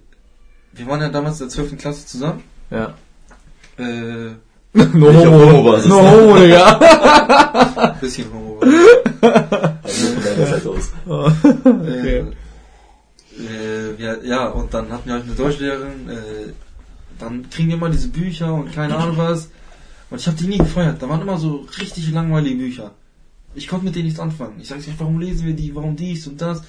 wir waren ja damals in der 12. Klasse zusammen. Ja. Äh, no Nicht auf Homo-Basis, No homo, Digga. bisschen homo. Also von deiner Seite aus. okay. äh, wir, ja, und dann hatten wir halt eine Deutschlehrerin. Äh, dann kriegen wir immer diese Bücher und keine Ahnung was. Und ich habe die nie gefeiert. Da waren immer so richtig langweilige Bücher. Ich konnte mit denen nichts anfangen. Ich sag, warum lesen wir die? Warum dies und das? Dann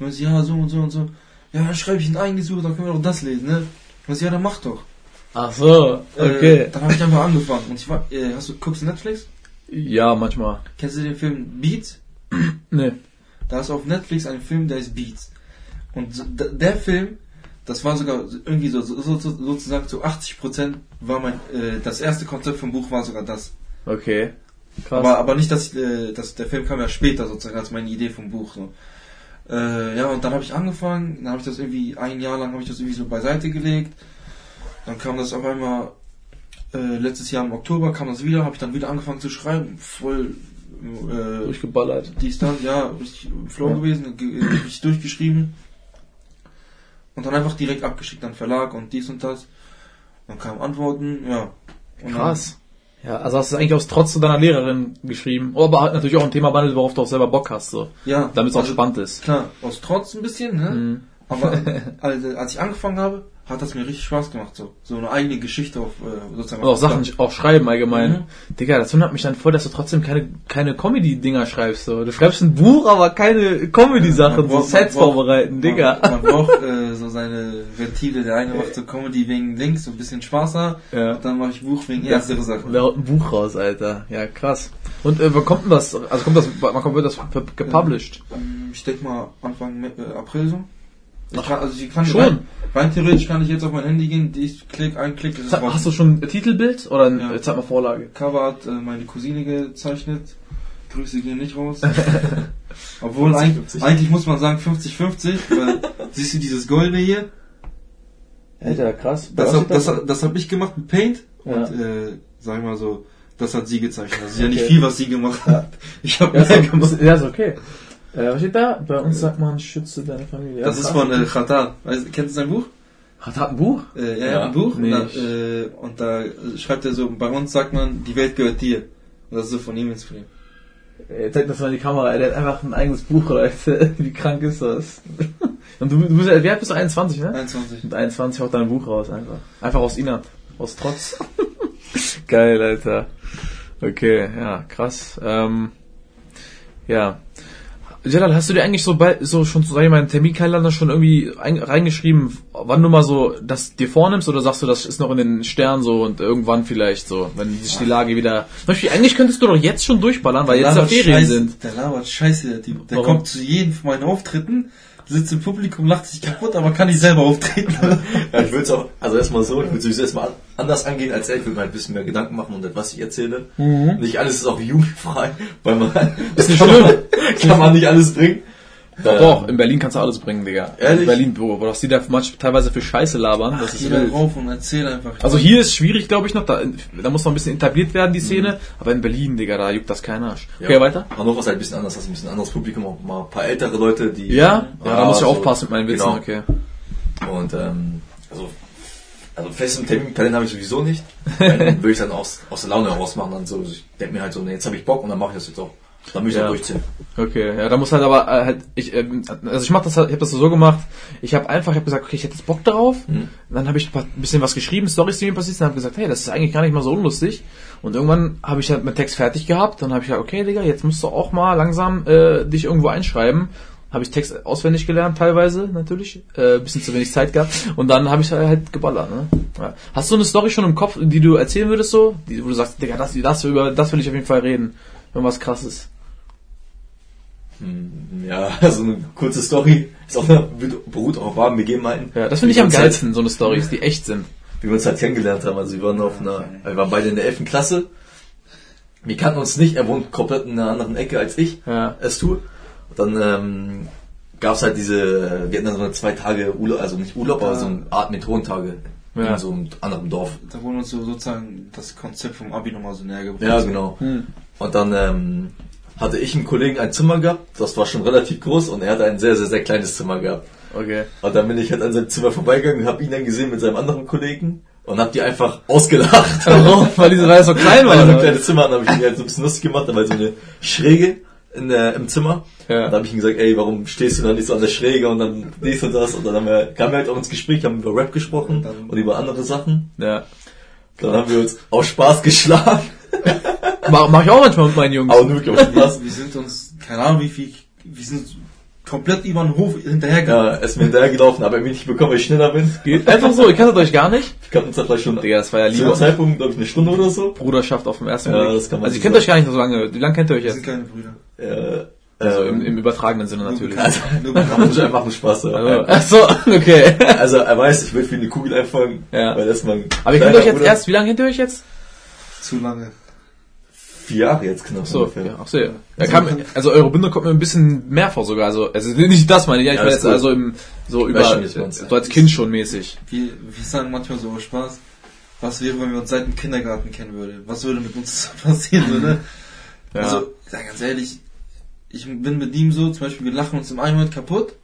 meinte sie, ja, so und so und so. Ja, dann schreibe ich ein eigenes Buch, dann können wir doch das lesen, ne? Sie, ja, dann mach doch. Ach so, okay. Äh, dann habe ich einfach angefangen. Und ich war, äh, hast du, guckst du Netflix? Ja, manchmal. Kennst du den Film Beat? Nee. Da ist auf Netflix ein Film, der ist Beats. Und so- der Film, das war sogar irgendwie so, so, so sozusagen zu 80 Prozent war mein, äh, das erste Konzept vom Buch war sogar das. Okay. Krass. Aber, aber nicht, dass, äh, dass der Film kam ja später sozusagen als meine Idee vom Buch. So. Äh, ja, und dann habe ich angefangen, dann habe ich das irgendwie ein Jahr lang habe ich das irgendwie so beiseite gelegt. Dann kam das auf einmal äh, letztes Jahr im Oktober kam das wieder, habe ich dann wieder angefangen zu schreiben, voll äh, Durchgeballert. dies, das, ja, richtig im Flow Ja. gewesen, ge- äh, richtig durchgeschrieben. Und dann einfach direkt abgeschickt an Verlag und dies und das. Dann kamen Antworten, ja. Und Krass. Ja, also hast du es eigentlich aus Trotz zu deiner Lehrerin geschrieben. Oh, aber halt natürlich auch ein Thema behandelt, worauf du auch selber Bock hast, so. Ja. Damit es auch also, spannend ist. Klar, aus Trotz ein bisschen, ne? Mhm. Aber also, als ich angefangen habe, hat das mir richtig Spaß gemacht, so. So eine eigene Geschichte auf, äh, sozusagen. Und auch Sachen auch schreiben allgemein. Mhm. Digga, das wundert mich dann voll, dass du trotzdem keine, keine Comedy-Dinger schreibst. So. Du schreibst ein Buch, aber keine Comedy-Sachen, so Sets braucht- vorbereiten, Digga. Man, man braucht äh, so seine Ventile. Der eine macht so Comedy wegen Links, so ein bisschen Spaß haben. Ja. Und dann mache ich Buch wegen ernstere Sachen. Da haut ein Buch raus, Alter. Ja, krass. Und äh, wann kommt denn das? Also kommt das, wann kommt wird das gepublished? Ähm, Ich denke mal Anfang äh, April so. Ich kann, also ich kann schon? Rein, rein theoretisch kann ich jetzt auf mein Handy gehen, ich klick, ein Klick, ist es Sag, raus. hast du schon ein Titelbild oder ein, Ja. zeig mal Vorlage? Cover hat äh, meine Cousine gezeichnet. Grüße gehen nicht raus. Obwohl 50-50. eigentlich, eigentlich muss man sagen 50-50, weil siehst du dieses Goldene hier? Alter, krass. Das, hab, das, hab- das habe ich gemacht mit Paint Ja. und äh, sag ich mal so, das hat sie gezeichnet. Das ist ja nicht Okay. viel, was sie gemacht hat. Ich habe ja, mehr ist, gemacht. ist, ja, ist okay. Äh, was steht da? Bei uns sagt man, schütze deine Familie. Das ist von äh, Khatar. Weißt, kennst du sein Buch? Hat, hat ein Buch? Äh, ja, Ja, ein Buch. und, da, äh, und da äh, schreibt er so, bei uns sagt man, die Welt gehört dir. Und das ist so von ihm inspiriert. Ey, zeig das mal in die Kamera, der hat einfach ein eigenes Buch, Leute. Wie krank ist das? Und du, du bist, ja- wie alt bist du? 21, ne? 21. Mit 21 haut dein Buch raus, einfach. Einfach aus Inhalt. Aus Trotz. Geil, Alter. Okay, ja, krass. Ähm, ja. Jalal, hast du dir eigentlich so bei, so schon, sag ich mal, in den Terminkalender schon irgendwie ein, reingeschrieben, wann du mal so das dir vornimmst oder sagst du, das ist noch in den Sternen so und irgendwann vielleicht so, wenn sich die Lage wieder. Zum Beispiel, eigentlich könntest du doch jetzt schon durchballern, weil jetzt ja Ferien Scheiße, sind. Der labert scheiße, der Typ. Der Warum? kommt zu jedem von meinen Auftritten, sitzt im Publikum, lacht sich kaputt, aber kann nicht selber auftreten. Ja, ich würde es auch, also erstmal so, ich würde sowieso erstmal anders angehen als er. Ich würde mir halt ein bisschen mehr Gedanken machen und was ich erzähle. Nicht alles ist auch jugendfrei, weil man, das nicht kann, man, kann man nicht alles bringen. Doch, in Berlin kannst du alles bringen, Digga. Ehrlich? In Berlin, wo, wo das die da manch, teilweise für Scheiße labern. Das Ach, ist wild. rauf und erzähl einfach. Also hier ist schwierig, glaube ich, noch. Da, da muss noch ein bisschen etabliert werden, die Szene. Aber in Berlin, Digga, da juckt das kein Arsch. Okay, Ja. weiter? Hannover ist halt ein bisschen anders, hast ein bisschen anderes Publikum, auch mal ein paar ältere Leute, die... Ja? Ja, da muss ich so- aufpassen mit meinen Witzen, genau. okay. Und ähm, also, also festen Terminkalender habe ich sowieso nicht. Dann würde ich dann aus, aus der Laune heraus machen. Dann so, ich denke mir halt so, nee, jetzt habe ich Bock und dann mache ich das jetzt auch. Dann muss ich Ja. durchziehen. Okay, ja, da muss halt aber äh, halt ich ähm, also ich mach das halt, ich habe das so gemacht. Ich habe einfach ich habe gesagt, okay, ich hätte jetzt Bock darauf. Mhm. Dann habe ich ein bisschen was geschrieben, Stories, die mir passiert sind, habe gesagt, hey, das ist eigentlich gar nicht mal so unlustig. Und irgendwann habe ich halt meinen Text fertig gehabt, dann habe ich gesagt, okay, Digga, jetzt musst du auch mal langsam äh, dich irgendwo einschreiben. Habe ich Text auswendig gelernt, teilweise natürlich, äh, bisschen zu wenig Zeit gehabt und dann habe ich halt geballert. Ne? Ja. Hast du eine Story schon im Kopf, die du erzählen würdest so, die, wo du sagst, Digga, das, das über das will ich auf jeden Fall reden, irgendwas krasses. Hm, Ja, also eine kurze Story. Ist auch eine, beruht auch auf wahren Begebenheiten. Ja, das finde ich am uns geilsten, so eine Stories, die echt sind. Halt, wie wir uns halt kennengelernt haben. Also wir waren auf einer, wir waren beide in der 11. Klasse. Wir kannten uns nicht, er wohnt komplett in einer anderen Ecke als ich Ja. es tue. Und dann ähm, gab's halt diese, wir hatten dann so eine zwei Tage Urlaub, also nicht Urlaub, aber so eine Art Methodentage Ja. in so einem anderen Dorf. Da wurde uns so sozusagen das Konzept vom Abi nochmal so näher gebracht. Ja, genau. Hm. Und dann ähm, hatte ich einen Kollegen ein Zimmer gehabt, das war schon relativ groß und er hatte ein sehr, sehr, sehr kleines Zimmer gehabt. Okay. Und dann bin ich halt an seinem Zimmer vorbeigegangen und habe ihn dann gesehen mit seinem anderen Kollegen und hab die einfach ausgelacht. Warum? Weil diese Reihe so klein Weil war. er so ein kleines Zimmer hatten, habe ich ihn halt so ein bisschen lustig gemacht, da war so eine Schräge in der, im Zimmer. Ja. Und da habe ich ihm gesagt, ey, warum stehst du da nicht so an der Schräge und dann dies und das. Und dann haben wir, kamen wir halt auch ins Gespräch, haben über Rap gesprochen Dann- und über andere Sachen. Ja. Dann haben wir uns aus Spaß geschlagen. Mach, mach ich auch manchmal mit meinen Jungs. Aber nur wirklich aus Spaß. Wir sind uns, keine Ahnung wie viel, wir sind komplett über den Hof hinterhergegangen. Ja, er ist mir hinterhergelaufen, aber er nicht bekommen, weil ich schneller bin. Geht einfach so, ihr kanntet euch gar nicht. Wir kannten uns da vielleicht schon Digga, das war ja lieber Zeitpunkt, glaube ich, eine Stunde oder so. Bruderschaft auf dem ersten Ja, Blick. das kann man also so ihr kennt sagen. euch gar nicht so lange. Wie lange kennt ihr euch Wir jetzt? sind keine Brüder. Äh, Also Ähm, im, im übertragenen Sinne natürlich. Also, Nur man bekannt. einfach einen Spaß. Also, ach so, okay. Also er weiß, ich will für eine Kugel einfangen, Ja. weil das man. Aber ihr kennt euch jetzt erst, wie lange kennt ihr euch jetzt? Zu lange. Vier Jahre jetzt knapp So, ungefähr. ja, ach so, ja. ja kam, also eure Bindung kommt mir ein bisschen mehr vor sogar. Also, also nicht das meine ich, ja, ich Ja, jetzt gut. also im, so über, weiß schon, wie so als Kind schon mäßig. Wir, wir sagen manchmal so Spaß, was wäre, wenn wir uns seit dem Kindergarten kennen würden? Was würde mit uns passieren würde? Ja. Also, sag ganz ehrlich, ich bin mit ihm so, zum Beispiel, wir lachen uns im einen Moment kaputt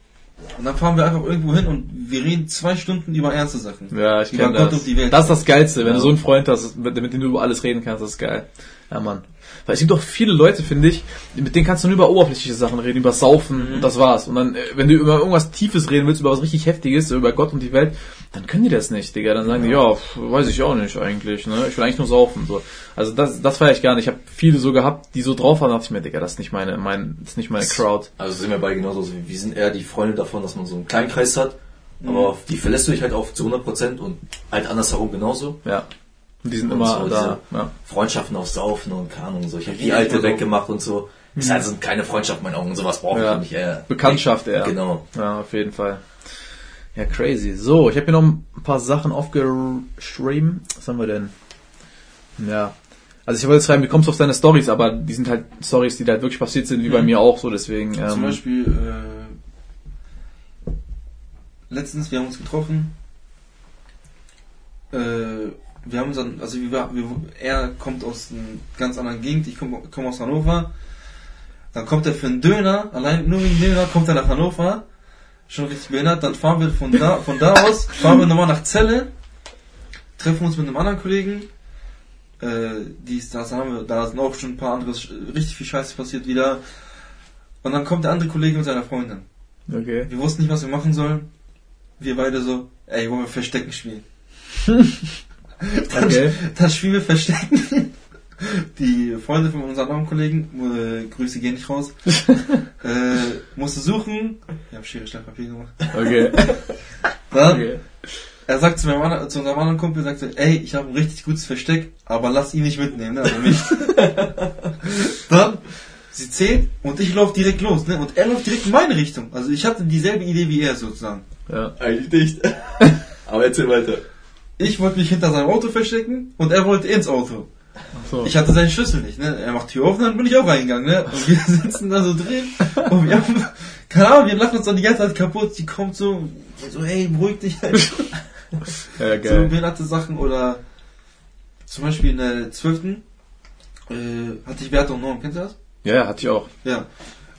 und dann fahren wir einfach irgendwo hin und wir reden zwei Stunden über ernste Sachen. Ja, ich Über kenne Gott das. und die Welt. Das ist das Geilste, wenn Ja. du so einen Freund hast, mit, mit dem du über alles reden kannst, das ist geil. Ja, Mann. Weil es gibt doch viele Leute, finde ich, mit denen kannst du nur über oberflächliche Sachen reden, über Saufen Mhm. und das war's. Und dann, äh, wenn du über irgendwas Tiefes reden willst, über was richtig Heftiges, über Gott und die Welt, dann können die das nicht, Digga. Dann sagen die, ja, pf, weiß ich auch nicht eigentlich, ne? Ich will eigentlich nur saufen, so. Also das, das feier ich gar nicht. Ich habe viele so gehabt, die so drauf waren, dachte ich mir, Digga, das ist nicht meine, mein, das ist nicht meine Crowd. Also sind wir beide genauso. Also Wir sind eher die Freunde davon, dass man so einen kleinen Kreis hat, aber auf die verlässt du dich halt auf zu 100% und halt andersherum genauso. Ja. Und die sind Und immer so da. Ja. Freundschaften auf Saufen und keine Ahnung, so. Ich habe die Ja, alte also- weggemacht und so. Ist halt so keine Freundschaft in meinen Augen. Sowas brauche Ja. ich nicht eher. Bekanntschaft eher. Genau. Ja, auf jeden Fall. Ja, crazy. So, ich habe hier noch ein paar Sachen aufgeschrieben. Was haben wir denn? Ja. Also ich wollte schreiben, wie kommst du auf deine Stories, aber die sind halt Stories, die da halt wirklich passiert sind, wie bei mir auch so, deswegen. Ähm, Zum Beispiel, äh, letztens, wir haben uns getroffen, äh, wir haben uns dann, also wir, wir, er kommt aus einer ganz anderen Gegend, ich komme komm aus Hannover, dann kommt er für einen Döner, allein nur wegen Döner kommt er nach Hannover, schon richtig behindert, dann fahren wir von da, von da aus, fahren wir nochmal nach Celle, treffen uns mit einem anderen Kollegen, äh, dies, das haben wir, da sind auch schon ein paar andere, richtig viel Scheiße passiert wieder, und dann kommt der andere Kollege mit seiner Freundin. okay. Wir wussten nicht, was wir machen sollen. Wir beide so, ey, wollen wir Verstecken spielen? dann, Okay. dann spielen wir Verstecken. Die Freunde von unseren anderen Kollegen, äh, Grüße gehen nicht raus, äh, musste suchen. Wir haben Schere, Stein, Papier gemacht. Okay. Dann, okay. er sagt zu, meinem, anderen- zu unserem anderen Kumpel, sagt so, ey, ich habe ein richtig gutes Versteck, aber lass ihn nicht mitnehmen, ne? also mich. Dann, sie zählt und ich laufe direkt los, ne? und er läuft direkt in meine Richtung. Also ich hatte dieselbe Idee wie er sozusagen. Ja. Eigentlich nicht. aber erzähl weiter. Ich wollte mich hinter seinem Auto verstecken und er wollte ins Auto. So. Ich hatte seinen Schlüssel nicht, ne? Er macht Tür auf und dann bin ich auch reingegangen, ne? Und wir sitzen da so drin und wir haben, keine Ahnung, wir lachen uns dann die ganze Zeit kaputt. Die kommt so, so, hey, beruhig dich halt. ja, So geil. behinderte Sachen oder zum Beispiel in der 12. Äh, hatte ich Werte und Norm, kennst du das? Ja, ja, hatte ich auch. Ja.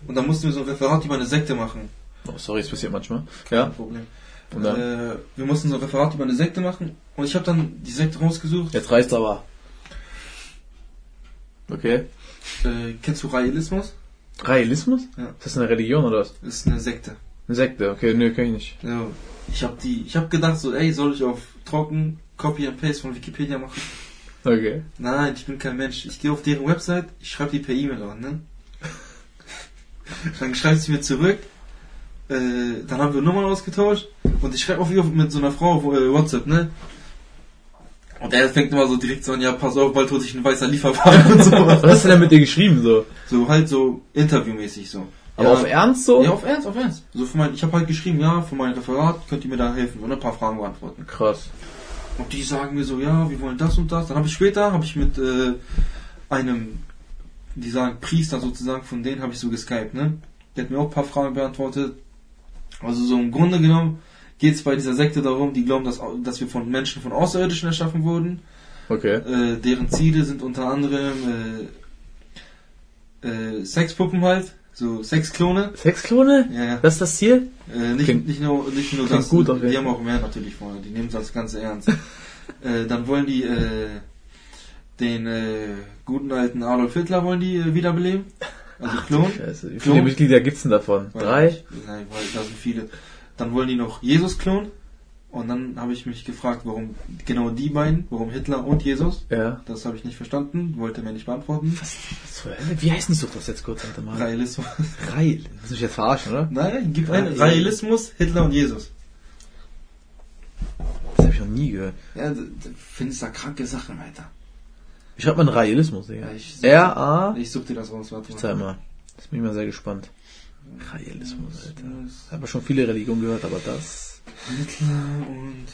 Und dann mussten wir so ein Referat über eine Sekte machen. Oh, sorry, es passiert manchmal. Ja. Kein Problem. Und dann? Äh, wir mussten so ein Referat über eine Sekte machen und ich habe dann die Sekte rausgesucht. Jetzt reicht's aber. Okay. Äh, kennst du Raelismus? Realismus? Ja. Ist das eine Religion oder was? Das ist eine Sekte. Eine Sekte? Okay, nö, kenn ich nicht. Ja, ich habe die, ich habe gedacht so, ey, soll ich auf trocken Copy and Paste von Wikipedia machen? Okay. Nein, ich bin kein Mensch. Ich gehe auf deren Website, ich schreibe die per E-Mail an, ne? Dann schreibt sie mir zurück. Äh, dann haben wir Nummern ausgetauscht und ich schreibe auf ihr mit so einer Frau auf äh, WhatsApp, ne? Und er fängt immer so direkt so an, ja, pass auf, bald holt sich ein weißer Lieferwagen und so. Was hast du denn mit dir geschrieben so? So halt so interviewmäßig so. Aber ja, auf Ernst so? Ja, auf Ernst, auf Ernst. So für mein, ich habe halt geschrieben, ja, für mein Referat könnt ihr mir da helfen und ein paar Fragen beantworten. Krass. Und die sagen mir so, ja, wir wollen das und das. Dann habe ich später, habe ich mit äh, einem, die sagen Priester sozusagen, von denen habe ich so geskypt, ne? Der hat mir auch ein paar Fragen beantwortet. Also so im Grunde genommen geht es bei dieser Sekte darum, die glauben, dass, dass wir von Menschen von Außerirdischen erschaffen wurden. Okay. Äh, deren Ziele sind unter anderem äh, äh, Sexpuppen halt, so Sexklone. Sexklone? Ja, ja. Das ist das Ziel? Äh, nicht, Klingt- nicht nur, nicht nur das. gut jeden die haben auch mehr natürlich vorne. Die nehmen das Ganze ernst. äh, dann wollen die äh, den äh, guten alten Adolf Hitler wollen die äh, wiederbeleben. Also Klon. Scheiße. Wie Klon? viele Mitglieder gibt's denn davon? Drei? Nein, weil da sind viele. Dann wollen die noch Jesus klonen. Und dann habe ich mich gefragt, warum genau die beiden, warum Hitler und Jesus. Ja. Das habe ich nicht verstanden, wollte mir nicht beantworten. Was, was zur Hölle? Wie heißt denn so das jetzt kurz? Warte mal. Raelismus. Rail. Das mich jetzt verarschen, oder? Nein, gib ein Rael- Raelismus, Hitler und Jesus. Das habe ich noch nie gehört. Ja, d- d- findest da kranke Sachen, Alter. Wie schreibt man Realismus, Digga? Ja, ich- R-A... Ich such dir das raus, warte Ich mal. zeig mal. Jetzt bin ich mal sehr gespannt. Realismus, Alter. Ich habe schon viele Religionen gehört, aber das. Hitler und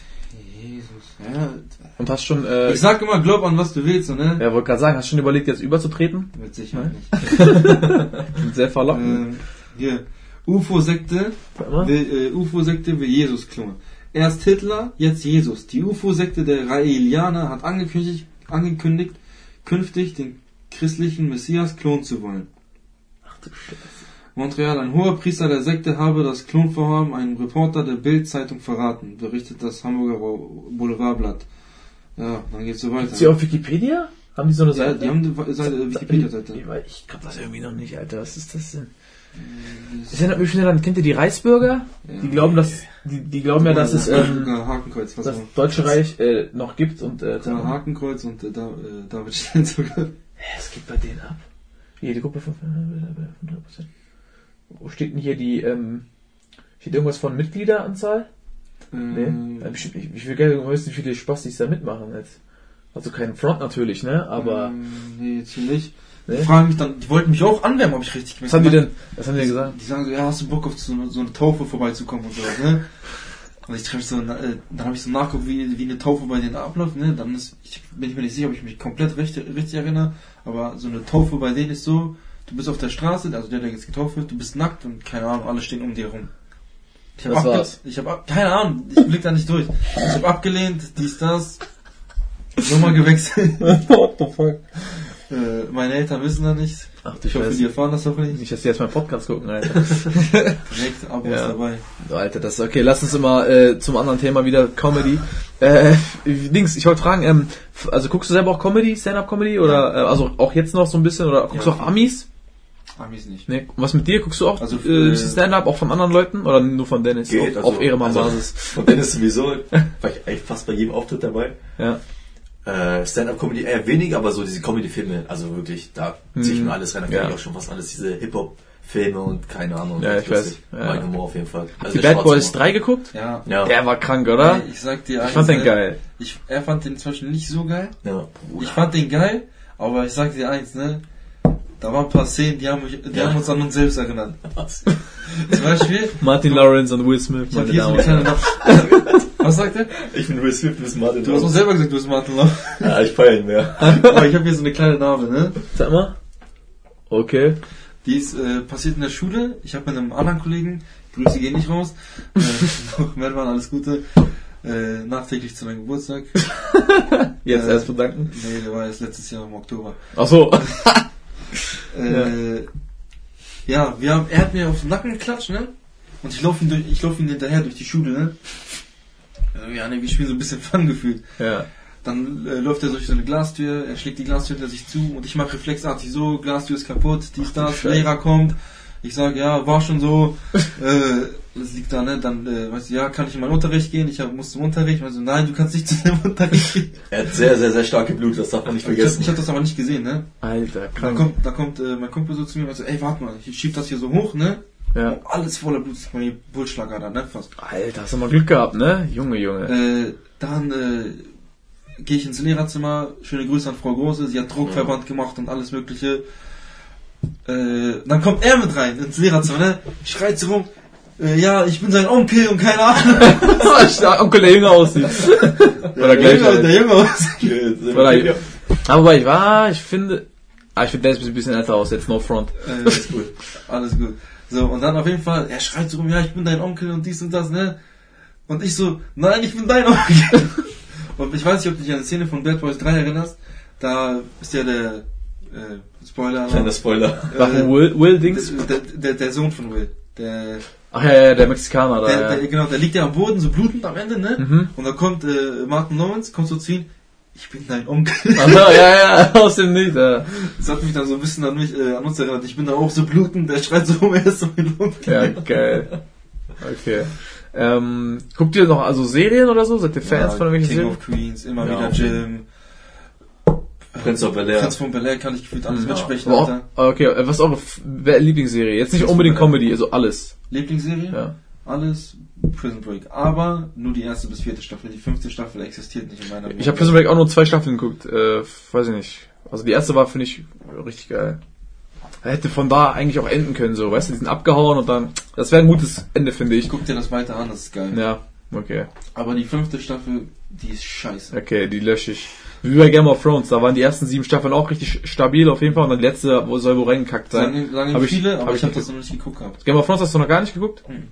Jesus. Ja, Und hast schon, äh, ich sag immer, glaub an was du willst, ne? ja, wollte gerade sagen, hast du schon überlegt, jetzt überzutreten? Mit Sicherheit Ne? nicht. Sehr verlockend. Ähm, hier, UFO-Sekte will, äh, UFO-Sekte will Jesus klonen. Erst Hitler, jetzt Jesus. Die UFO-Sekte der Raelianer hat angekündigt, angekündigt, künftig den christlichen Messias klonen zu wollen. Ach du Scheiße. Montreal, ein hoher Priester der Sekte habe das Klonvorhaben einem Reporter der Bild-Zeitung verraten, berichtet das Hamburger Boulevardblatt. Ja, dann geht's so weiter. Ist die auf Wikipedia? Haben die so eine ja, Seite? die haben eine Seite, Wikipedia-Seite. Ich, glaub das irgendwie noch nicht, Alter. Was ist das denn? Das erinnert mich schon daran, kennt ihr die Reichsbürger? Ja. Die glauben, dass, die, die glauben ja, dass es, ähm, Sogar Hakenkreuz, was das. Deutsche Reich, äh, noch gibt und, äh, Hakenkreuz und äh, da, äh, David Stein sogar. Hä, es gibt bei denen ab. Jede Gruppe von 100%. Wo steht denn hier die, ähm, steht irgendwas von Mitgliederanzahl? Nee. Ähm, Ja, bestimmt nicht. Ich will gerne wissen, wie viele Spastis da mitmachen jetzt. Also kein Front natürlich, ne? Aber, ähm, nee, jetzt hier nicht. Nee? Die fragen mich dann, die wollten mich auch anwärmen, ob ich richtig was haben die denn, was haben die denn gesagt? Die sagen so, ja, hast du Bock auf so, eine- so eine Taufe vorbeizukommen und sowas, ne? Und ich treffe so, äh, dann habe ich so nachguckt, wie, wie eine Taufe bei denen abläuft, ne? Dann ist, ich bin ich mir nicht sicher, ob ich mich komplett richtig, richtig erinnere, aber so eine Taufe bei denen ist so, du bist auf der Straße, also der, der jetzt getauft wird, du bist nackt und keine Ahnung, alle stehen um dir rum. Ich hab abge- war's. Ich habe keine Ahnung, ich blick da nicht durch. Ich habe abgelehnt, dies, das, Nummer gewechselt. What the fuck? Äh, meine Eltern wissen da nicht. Ach du Ich hoffe, die erfahren das auch nicht. Dass die jetzt meinen Podcast gucken, Alter. Direkt Abo ist Ja. dabei. Alter, das ist okay. Lass uns immer äh, zum anderen Thema wieder Comedy. Äh, Dings, ich wollte fragen, ähm, also guckst du selber auch Comedy, Stand-up-Comedy oder äh, also auch jetzt noch so ein bisschen oder guckst Ja. du auch Amis? Amis nicht. Nee, und was mit dir? Guckst du auch Also, äh, Stand-up auch von anderen Leuten oder nur von Dennis? Geht, auf, also- auf Ehrenmann-Basis. Von Dennis sowieso, war ich eigentlich fast bei jedem Auftritt dabei. ja. Äh, Stand-up-Comedy eher weniger, aber so diese Comedy-Filme, also wirklich, da ziehe ich mir alles rein, da kenne Ja. ich auch schon fast alles, diese Hip-Hop-Filme und keine Ahnung. Ja, ich weiß. Ja. Mein Humor auf jeden Fall. Also Die Bad Boys schwarze 3 geguckt? Ja. Ja. Der war krank, oder? Ey, Ich sag dir Ich fand den geil. Ich, er fand den zum Beispiel nicht so geil. ja. Ich fand den geil, aber ich sag dir eins, ne? Da waren ein paar Szenen, die haben, mich, die Ja. haben uns an uns selbst erinnert. Was? Zum Beispiel, Martin Lawrence und Will Smith, ich meine Damen und Herren. Was sagt er? Ich bin Will Smith, du bist Martin Du hast Lawrence. selber gesagt, du bist Martin Love. Ja, ich feiere ihn mehr. Aber ich habe hier so eine kleine Narbe, ne? Sag mal. Okay. Die ist äh, passiert in der Schule. Ich habe mit einem anderen Kollegen, Grüße gehen nicht raus, äh, noch Melvan, alles Gute, äh, nachträglich zu deinem Geburtstag. Jetzt Äh, erst bedanken. Nee, der war erst letztes Jahr im Oktober. Ach so. Äh, ja, wir haben, er hat mir auf den Nacken geklatscht, ne? Und ich laufe ihn, ich lauf ihn hinterher durch die Schule, ne? Ja, ne, wir spielen so ein bisschen Fun gefühlt. ja. Dann äh, läuft er durch so eine Glastür, er schlägt die Glastür hinter sich zu und ich mache reflexartig so, Glastür ist kaputt, dies, das, Scheiße. Lehrer kommt. Ich sage, ja, war schon so, äh, das liegt da, ne? Dann, äh, weißt du, ja, kann ich in meinen Unterricht gehen? Ich hab, muss zum Unterricht. Also, nein, du kannst nicht zu dem Unterricht gehen. Er hat sehr, sehr, sehr starke Blut, das darf man nicht Ich hab, vergessen. ich hab das aber nicht gesehen, ne? Alter, Dann krank. kommt, dann kommt äh, mein Kumpel so zu mir und sagt, ey, warte mal, ich schieb das hier so hoch, ne? Ja. Und alles voller Blut, ist meine Pulsschlagader, ne? Fast. Alter, hast du mal Glück gehabt, ne? Junge, Junge. Äh, dann äh, gehe ich ins Lehrerzimmer, schöne Grüße an Frau Große, sie hat Druckverband gemacht und alles mögliche. Äh, dann kommt er mit rein ins Lehrerzimmer, ne? Schreit so rum, äh, ja, ich bin sein Onkel und keine Ahnung. der Onkel, der jünger aussieht. Oder der gleich. Junge, der Junge aus. Oder, aber wobei ich war, ich finde, ah, ich finde, der ist ein bisschen älter aus, jetzt no front. Äh, alles gut. Alles gut. So, und dann auf jeden Fall, er schreit so rum, ja, ich bin dein Onkel und dies und das, ne? Und ich so, nein, ich bin dein Onkel. und ich weiß nicht, ob du dich an die Szene von Bad Boys 3 erinnerst. Da ist ja der, äh, Spoiler. Kleiner Spoiler. Äh, Will, Will Dings? der, der, der Sohn von Will. Der, Ach ja, ja, der Mexikaner da, der, ja. der, genau, der liegt ja am Boden, so blutend am Ende, ne? Mhm. Und da kommt äh, Martin Lawrence, kommt so zu ihm, ich bin dein Onkel. Ach ja, ja, aus dem Nicht, ja. Das hat mich dann so ein bisschen an mich, äh, an uns erinnert. Ich bin da auch so blutend, der schreit so rum, er ist so mein Onkel. Ja, geil. Okay. Ähm, guckt ihr noch also Serien oder so? Seid ihr Fans Ja, von irgendwelchen King Serien? of Queens, immer Ja, wieder Jim. Prince of Bel-Air. Prinz von Bel-Air kann ich gefühlt alles Ja. mitsprechen, auch, Alter. okay, äh, was ist eure Lieblingsserie? Jetzt nicht Prinz unbedingt von Comedy, also alles. Lieblingsserie? Ja. Alles Prison Break. Aber nur die erste bis vierte Staffel. Die fünfte Staffel existiert nicht in meiner Ich habe Prison Break auch nur zwei Staffeln geguckt. Äh, weiß ich nicht. Also die erste war, finde ich, richtig geil. hätte von da eigentlich auch enden können, so, weißt du, die sind abgehauen und dann, das wäre ein gutes Ende, finde ich. Guck dir das weiter an, das ist geil. Ja, okay. Aber die fünfte Staffel, die ist scheiße. Okay, die lösche ich. Wie bei Game of Thrones, da waren die ersten sieben Staffeln auch richtig stabil auf jeden Fall und dann die letzte wo soll wohl reingekackt sein. Sagen, sagen Hab ich- viele, hab aber ich ich habe nicht das noch nicht geguckt gehabt. Game of Thrones hast du noch gar nicht geguckt? Hm.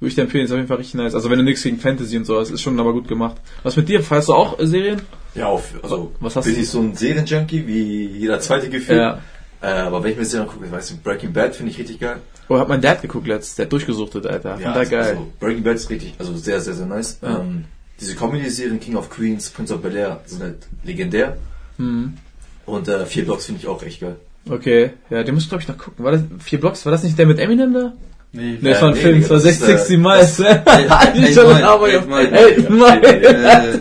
Würde ich dir empfehlen, ist auf jeden Fall richtig nice. Also wenn du nichts gegen Fantasy und so hast, ist schon aber gut gemacht. Was mit dir? Feierst du auch äh, Serien? Ja, auf, also, Was hast bin du? ich so ein Serienjunkie wie jeder zweite gefühlt. Ja. Äh, aber wenn ich mir Serien gucke, weißt du, Breaking Bad finde ich richtig geil. Oh, hat mein Dad geguckt letztens, der hat durchgesuchtet, Alter. Fand der geil. Also, Breaking Bad ist richtig, also sehr, sehr, sehr nice. Ja. Ähm, diese Comedy-Serien King of Queens, Prince of Bel-Air sind halt legendär. Mhm. Und äh, vier Blocks finde ich auch echt geil. Okay, ja, den musst du glaube ich noch gucken. War das vier Blocks? War das nicht der mit Eminem da? Nee, Nee, das war ein nee, Film, nee, das war das ist, 60 äh, Miles. Eight Schon Mile, aber Eight Mile. Eight Mile. äh,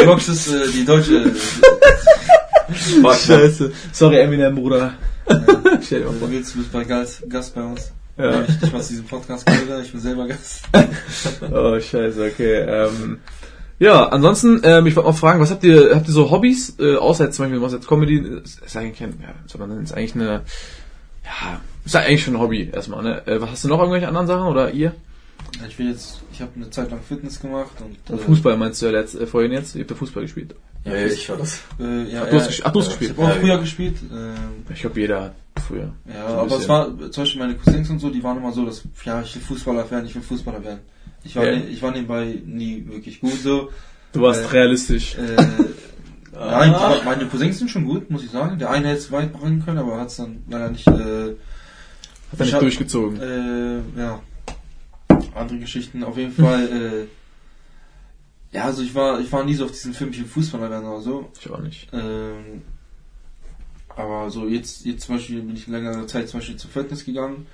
die Box ist äh, die deutsche. Fuck, Scheiße. Sorry, Eminem, Bruder. Stell dir mal Du vor. willst, du bist bei Gast, Gast bei uns. Ja. Ich, ich mach diesen Podcast gerade, ich bin selber Gast. Oh, scheiße, okay. Ähm, ja, ansonsten, ähm, ich wollte mal fragen, was habt ihr, habt ihr so Hobbys, äh, außer jetzt zum Beispiel, was jetzt Comedy, ist, ist eigentlich kein, ja, nennen, ist eigentlich eine, ja, ist eigentlich schon ein Hobby erstmal, ne? Äh, was hast du noch irgendwelche anderen Sachen oder ihr? Ich will jetzt, ich habe eine Zeit lang Fitness gemacht und äh, Fußball meinst du ja letzt, äh, vorhin jetzt? Ihr habt ja Fußball gespielt. Ja, ja, ich war das. Äh, ja, Ach, du hast, ach, du hast gespielt. Ich habe auch früher ja. gespielt. Ähm, Ich glaube, jeder hat früher. ja, So aber es war zum Beispiel meine Cousins und so, die waren immer so, dass ja, ich will Fußballer werden, ich will Fußballer werden. Ich war, Ja. ne, ich war nebenbei nie wirklich gut so. Du warst Äh, realistisch. Äh, nein, die, meine Cousins sind schon gut, muss ich sagen. Der eine hätte es weit bringen können, aber hat es dann leider nicht. Äh, Hat er ich nicht hab- durchgezogen. äh, ja, andere Geschichten. Auf jeden Fall. Äh, ja, also ich war, ich war nie so auf diesen Film, ich will Fußballer werden oder so. Ich auch nicht. Ähm, aber so jetzt, jetzt zum Beispiel bin ich längere Zeit zum Beispiel zur Fitness gegangen.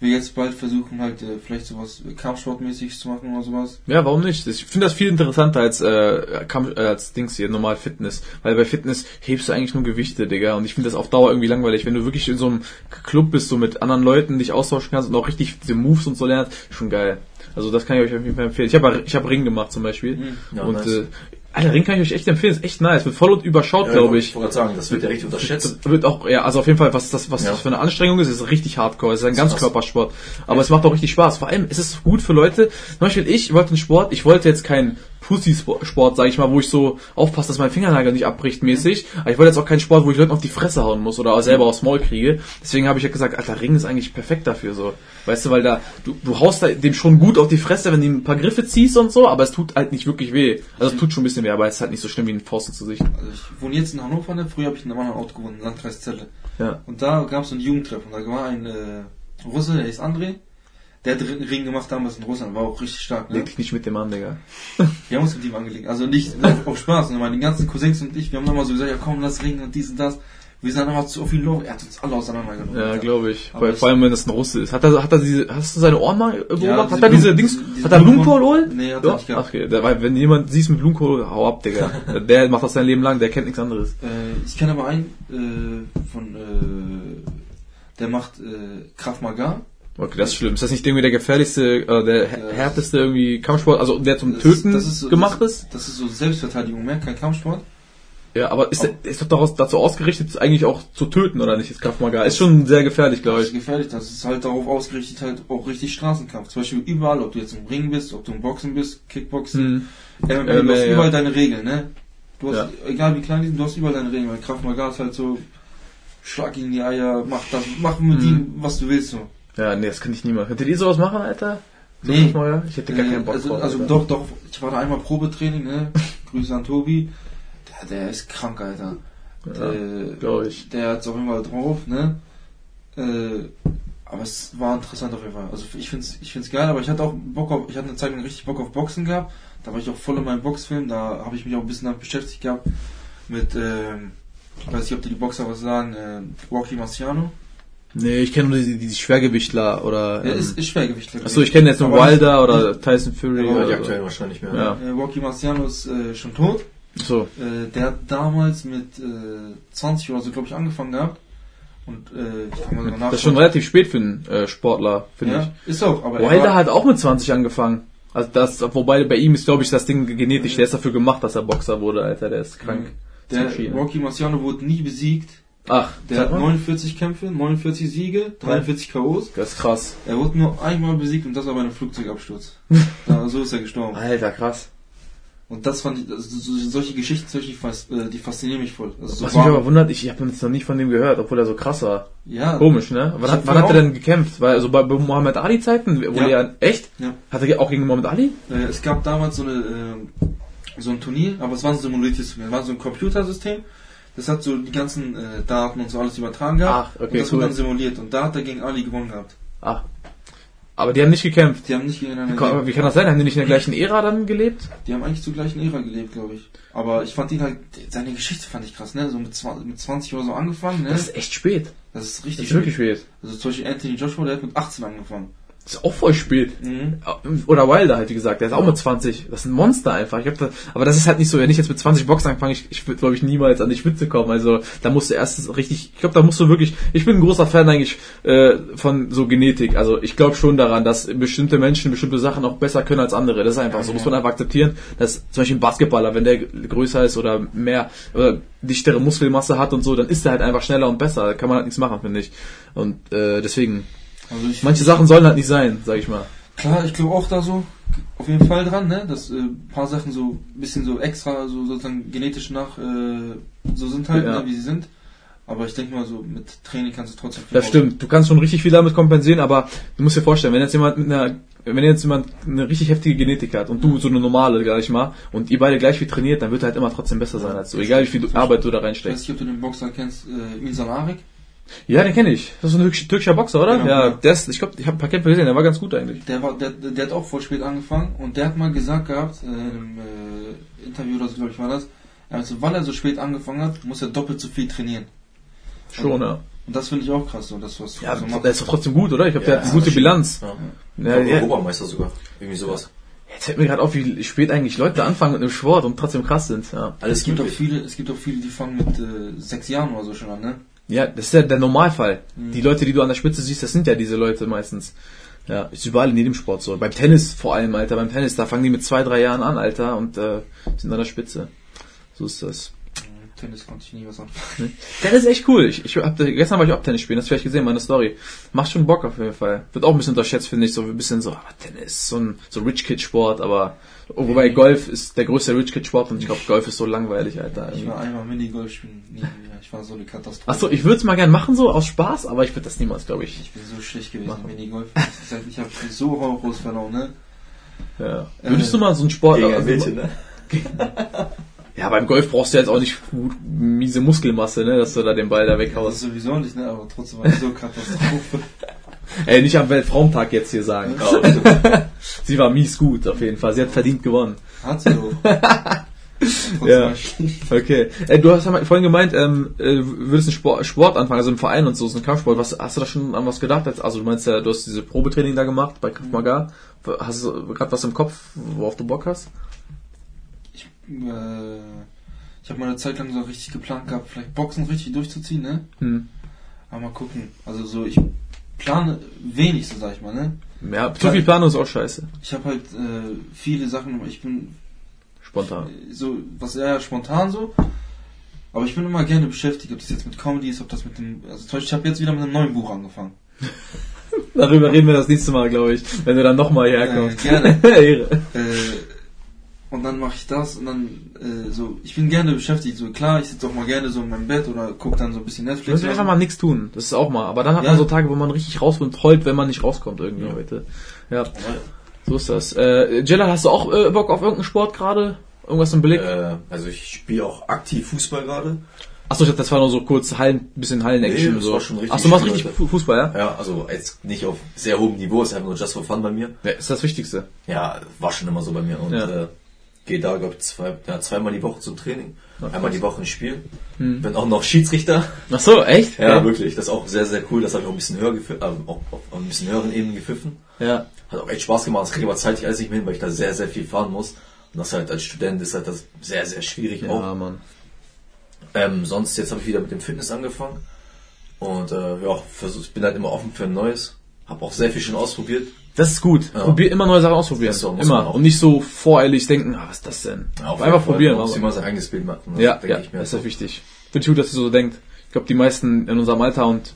Will jetzt bald versuchen halt äh, vielleicht sowas Kampfsportmäßiges zu machen oder sowas. Ja, warum nicht? Ich finde das viel interessanter als, äh, Kampf, äh, als Dings hier, normal Fitness. Weil bei Fitness hebst du eigentlich nur Gewichte, Digga. Und ich finde das auf Dauer irgendwie langweilig. Wenn du wirklich in so einem Club bist, so mit anderen Leuten dich austauschen kannst und auch richtig diese Moves und so lernst, schon geil. Also das kann ich euch auf jeden Fall empfehlen. Ich habe ich hab Ring gemacht zum Beispiel. Mhm. Ja, und nice. äh, Alter, Ring kann ich euch echt empfehlen. Ist echt nice. Wird voll überschaut, Ja, glaube ich. Ich wollte gerade sagen, das wird ja richtig unterschätzt. Das wird auch, ja, also auf jeden Fall, was das, was Ja. das für eine Anstrengung ist, ist richtig hardcore. Es ist ein. Ganzkörpersport. Aber es macht auch richtig Spaß. Vor allem ist es gut für Leute. Zum Beispiel ich wollte einen Sport, ich wollte jetzt keinen Pussy-Sport, sag ich mal, wo ich so aufpasse, dass mein Fingernagel nicht abbricht mäßig. Aber ich wollte jetzt auch keinen Sport, wo ich Leuten auf die Fresse hauen muss oder selber aufs Maul kriege. Deswegen habe ich ja gesagt, Alter, Ring ist eigentlich perfekt dafür so. Weißt du, weil da, du, du haust da dem schon gut auf die Fresse, wenn du ihm ein paar Griffe ziehst und so, aber es tut halt nicht wirklich weh. Also es tut schon ein bisschen weh, aber es ist halt nicht so schlimm wie ein Pfosten zu sich. Also ich wohne jetzt in Hannover, ne? früher habe ich in einem anderen Ort gewohnt, in Landkreis Celle. Ja. Und da gab es so ein Jugendtreffen. Da war ein äh, Russe, der hieß André. Der hat Ring gemacht damals in Russland, war auch richtig stark. Ne? Leg dich nicht mit dem an, Digga. Wir haben uns mit ihm angelegt. Also nicht auf, auf Spaß, sondern meine ganzen Cousins und ich, wir haben dann mal so gesagt, ja komm, lass ringen und dies und das. Wir sind einfach zu viel los. Er hat uns alle auseinandergenommen. Ja, glaube ich. Aber Vor, allem, wenn das ein Russe ist. Hat er, hat er diese, hast du seine Ohren mal beobachtet? Ja, hat er diese Dings, diese hat er Blumenkohl Blumenkohl- geholt? Nee, hat er ja? nicht gehabt. Ach, okay. Weil, wenn jemand siehst mit Blumenkohl, hau ab, Digga. der macht das sein Leben lang, der kennt nichts anderes. Äh, ich kenne aber einen äh, von, äh, der macht äh, Krav Maga. Okay, das ist schlimm. Ist das nicht irgendwie der gefährlichste, äh, der Ja. härteste irgendwie Kampfsport, also der zum Das Töten ist- das ist so- gemacht das, ist? Das ist so Selbstverteidigung mehr, kein Kampfsport. Ja, aber ist, der, ist doch daraus, dazu ausgerichtet, eigentlich auch zu töten, oder nicht? Ist Krav Maga. Ist schon sehr gefährlich, glaube Das ist ich. gefährlich, das ist halt darauf ausgerichtet, halt auch richtig Straßenkampf. Zum Beispiel überall, ob du jetzt im Ring bist, ob du im Boxen bist, Kickboxen, Hm. MMA, MMA, du hast ja. überall deine Regeln, ne? Du hast, Ja. egal wie klein die sind, du hast überall deine Regeln, weil Kraft Maga ist halt so, schlag ihn in die Eier, mach das, mach mit Mhm. ihm, was du willst, so. Ja, nee, das könnte ich niemals. Könntet ihr sowas machen, Alter? So Nee. Ich hätte gar keinen Bock also, drauf. also doch, doch, ich war da einmal Probetraining, ne? Grüße an Tobi. Der, der ist krank, Alter. Der, glaube ich. der hat's auf jeden Fall drauf, ne? Äh, aber es war interessant auf jeden Fall. Also ich find's, ich find's geil, aber ich hatte auch Bock auf, ich hatte eine Zeit lang richtig Bock auf Boxen gehabt. Da war ich auch voll in meinem Boxfilm, da habe ich mich auch ein bisschen damit beschäftigt gehabt. Mit, ähm, ich weiß nicht, ob die die Boxer was sagen, äh, Rocky Marciano. Nee, ich kenne nur die, die Schwergewichtler oder. Der ähm, ist, ist Schwergewichtler. Achso, ich kenne jetzt nur Wilder oder Tyson Fury Ja, oder die so. aktuell wahrscheinlich mehr. Ja. Äh, Rocky Marciano ist äh, schon tot. So. Äh, der hat damals mit äh, 20 oder so, glaube ich, angefangen gehabt. Und äh, ich kann mal nachschauen. Das ist schon relativ spät für einen äh, Sportler, finde ja, ist auch, aber ich. er Wilder war- hat auch mit 20 angefangen. Also das, wobei bei ihm ist, glaube ich, das Ding genetisch. Der ist dafür gemacht, dass er Boxer wurde, Alter. Der ist krank. Der Maschine. Rocky Marciano wurde nie besiegt Ach, Der hat mal. 49 Kämpfe, 49 Siege, 43 K.O.s. Das ist krass. Er wurde nur einmal besiegt und das war bei einem Flugzeugabsturz. ja, so ist er gestorben. Alter, krass. Und das fand ich, also so, solche Geschichten, solche, äh, die faszinieren mich voll. Also so Was mich warm. aber wundert, ich habe jetzt noch nicht von dem gehört, obwohl er so krass war. ja, Komisch, ne? Wann, hat, wann hat er denn gekämpft? Weil, also bei, bei Muhammad Ali Zeiten, wo Ja. er, echt? Ja. Hat er auch gegen Muhammad Ali? Äh, es gab damals so eine äh, so ein Turnier, aber es war ein simuliertes Turnier. Es war so ein Computersystem. Das hat so die ganzen äh, Daten und so alles übertragen gehabt. Ach, okay, und das cool. wurde dann simuliert. Und da hat er gegen Ali gewonnen gehabt. Ach. Aber die haben nicht gekämpft. Die haben nicht gegeneinander Wie, kann- wie kann das sein? Haben die nicht in der gleichen Ära dann gelebt? Die haben eigentlich zur gleichen Ära gelebt, glaube ich. Aber ich fand ihn halt, seine Geschichte fand ich krass, ne? So mit 20, mit 20 oder so angefangen, ne? Das ist echt spät. Das ist Das richtig ist wirklich spät. Also zum Beispiel Anthony Joshua, der hat mit 18 angefangen. Das ist auch voll spät. Mhm. Oder Wilder halt, wie gesagt, der ist auch mit 20. Das ist ein Monster einfach. Ich hab da, aber das ist halt nicht so, wenn ich jetzt mit 20 Boxen anfange, ich, ich würde, glaube ich, niemals an die Spitze kommen. Also da musst du erst richtig, ich glaube, da musst du wirklich, ich bin ein großer Fan eigentlich äh, von so Genetik. Also ich glaube schon daran, dass bestimmte Menschen bestimmte Sachen auch besser können als andere. Das ist einfach so, muss man einfach akzeptieren. Dass zum Beispiel ein Basketballer, wenn der größer ist oder mehr oder dichtere Muskelmasse hat und so, dann ist er halt einfach schneller und besser. Da kann man halt nichts machen, finde ich. Und äh, deswegen, Also manche Sachen sollen halt nicht sein, sag ich mal. Klar, ich glaube auch da so auf jeden Fall dran, ne? Dass äh, ein paar Sachen so ein bisschen so extra, so sozusagen genetisch nach äh, so sind halt, Ja. ne, wie sie sind. Aber ich denke mal so, mit Training kannst du trotzdem viel Das stimmt. Du kannst schon richtig viel damit kompensieren, aber du musst dir vorstellen, wenn jetzt jemand mit einer, wenn jetzt jemand eine richtig heftige Genetik hat und du so eine normale, sag ich mal, und ihr beide gleich viel trainiert, dann wird er halt immer trotzdem besser sein als du, egal wie viel Arbeit du da Ich weiß reinsteckst. nicht, ob du den Boxer kennst, äh, Ilsan Arik. Ja, den kenne ich. Das ist ein türkisch- türkischer Boxer, oder? Genau, ja, ja. der ist, ich glaube, ich habe ein paar Kämpfe gesehen, der war ganz gut eigentlich. Der war, der, der hat auch voll spät angefangen und der hat mal gesagt gehabt, äh, in einem äh, Interview oder so, glaube ich, war das, er hat so, weil er so spät angefangen hat, muss er doppelt so viel trainieren. Schon, ja. Und das finde ich auch krass, so, dass du was Ja, so der ist doch trotzdem gut, oder? Ich glaube, der hat eine gute Bilanz. Ja. Ja, Ja, ja. Europameister sogar. Irgendwie sowas. Jetzt fällt mir gerade auf, wie spät eigentlich Leute anfangen mit einem Sport und trotzdem krass sind. Ja, Alles Es gibt auch viele, es gibt auch viele, die fangen mit äh, sechs Jahren oder so schon an, ne? Ja das ist ja der Normalfall. Mhm. Die Leute, die du an der Spitze siehst, das sind ja diese Leute meistens. Ja, ist überall in jedem Sport so. Beim Tennis vor allem, Alter. Beim Tennis, da fangen die mit zwei, drei Jahren an, Alter, und äh, sind an der Spitze. So ist das. Tennis konnte ich nie was anfangen. Tennis ist echt cool. Ich, ich hab, gestern war ich auch Tennis spielen, das hast du vielleicht gesehen, meine Story. Macht schon Bock auf jeden Fall. Wird auch ein bisschen unterschätzt, finde ich, so ein bisschen so, ah, Tennis, so ein so Rich Kid Sport, aber wobei Golf ist der größte Rich Kid Sport und ich glaube, Golf ist so langweilig, Alter. Ich war einmal Minigolf spielen, nie wieder. Ich war so eine Katastrophe. Achso, ich würde es mal gern machen, so aus Spaß, aber ich würde das niemals, glaube ich. Ich bin so schlecht gewesen Machen. Minigolf. Ich, habe so horrorlos verloren, ne? Ja. Würdest du mal so einen Sport. Gegen ein also- Mädchen, ne? Ja, beim Golf brauchst du jetzt auch nicht gut, miese Muskelmasse, ne, dass du da den Ball da Das ist weghaust. sowieso nicht, ne? Aber trotzdem war so Katastrophe. Ey, nicht am Weltfrauentag jetzt hier sagen. Sie war mies gut, auf jeden Fall. Sie hat verdient gewonnen. Hat sie auch. Trotzdem Ja. Okay. Ey, du hast ja vorhin gemeint, ähm, äh, du würdest einen Sport, Sport anfangen, also im Verein und so, so ein Kampfsport. Was, hast du da schon an was gedacht? Als- Also du meinst ja, du hast diese Probetraining da gemacht bei Krav Maga. Hast du gerade was im Kopf, worauf du Bock hast? Ich, äh, ich habe mal eine Zeit lang so richtig geplant gehabt, vielleicht Boxen richtig durchzuziehen, ne? Hm. Aber mal gucken. Also so, ich plane wenig, so sag ich mal, ne? Ja, zu viel Planung ist auch scheiße. Ich habe halt äh, viele Sachen, ich bin Spontan. so, was eher spontan so. Aber ich bin immer gerne beschäftigt, ob das jetzt mit Comedy ist, ob das mit dem. Also zum Beispiel, ich habe jetzt wieder mit einem neuen Buch angefangen. Darüber reden wir das nächste Mal, glaube ich, wenn du dann nochmal hierher kommst. Äh, gerne. Ehre. Äh, und dann mache ich das und dann äh, so, ich bin gerne beschäftigt. So klar, ich sitze auch mal gerne so in meinem Bett oder gucke dann so ein bisschen Du Netflix. musst einfach mal nichts tun. Das ist auch mal. Aber dann hat Ja. man so Tage, wo man richtig raus und heult, wenn man nicht rauskommt irgendwie Ja. heute. Ja, so ist das. Äh, Jella, hast du auch äh, Bock auf irgendeinen Sport gerade? Irgendwas im Blick? Äh, also ich spiele auch aktiv Fußball gerade. Achso, ich dachte, das war nur so kurz Hallen, bisschen Hallen-Action. Nee, das so. war schon richtig Achso, du machst Spiel richtig Fußball, ja? Ja, also jetzt nicht auf sehr hohem Niveau, ist einfach nur just for fun bei mir. ja? Ist das Wichtigste. Ja, war schon immer so bei mir. Und Ja. äh, gehe da, glaube ich, zwei, ja, zweimal die Woche zum Training. Ja, Einmal die Woche ein Spiel. Hm. Bin auch noch Schiedsrichter. Achso, echt? Ja, wirklich. Das ist auch sehr, sehr cool. Das habe ich auch ein bisschen höher gepfiffen, äh, auch auf ein bisschen höheren Ebenen gepfiffen. Ja. Hat auch echt Spaß gemacht. Das kriege ich aber zeitlich alles nicht mehr hin, weil ich da sehr, sehr viel fahren muss. Und das halt als Student ist halt das sehr, sehr schwierig auch. Ja, Mann. Ähm, sonst, jetzt habe ich wieder mit dem Fitness angefangen. Und äh, ja, versuch, ich bin halt immer offen für ein Neues. Hab auch sehr viel schon ausprobiert. Das ist gut. Ja. Probier immer neue Sachen ausprobieren. Das so, immer. Und nicht so voreilig denken, ah, was ist das denn? Auf Einfach jeden Fall. probieren. Man muss immer sein eigenes Bild machen. ne? Ja, denke ja, ich mir. das ist ja wichtig. Finde ich gut, dass du so denkt. glaube, die meisten in unserem Alter und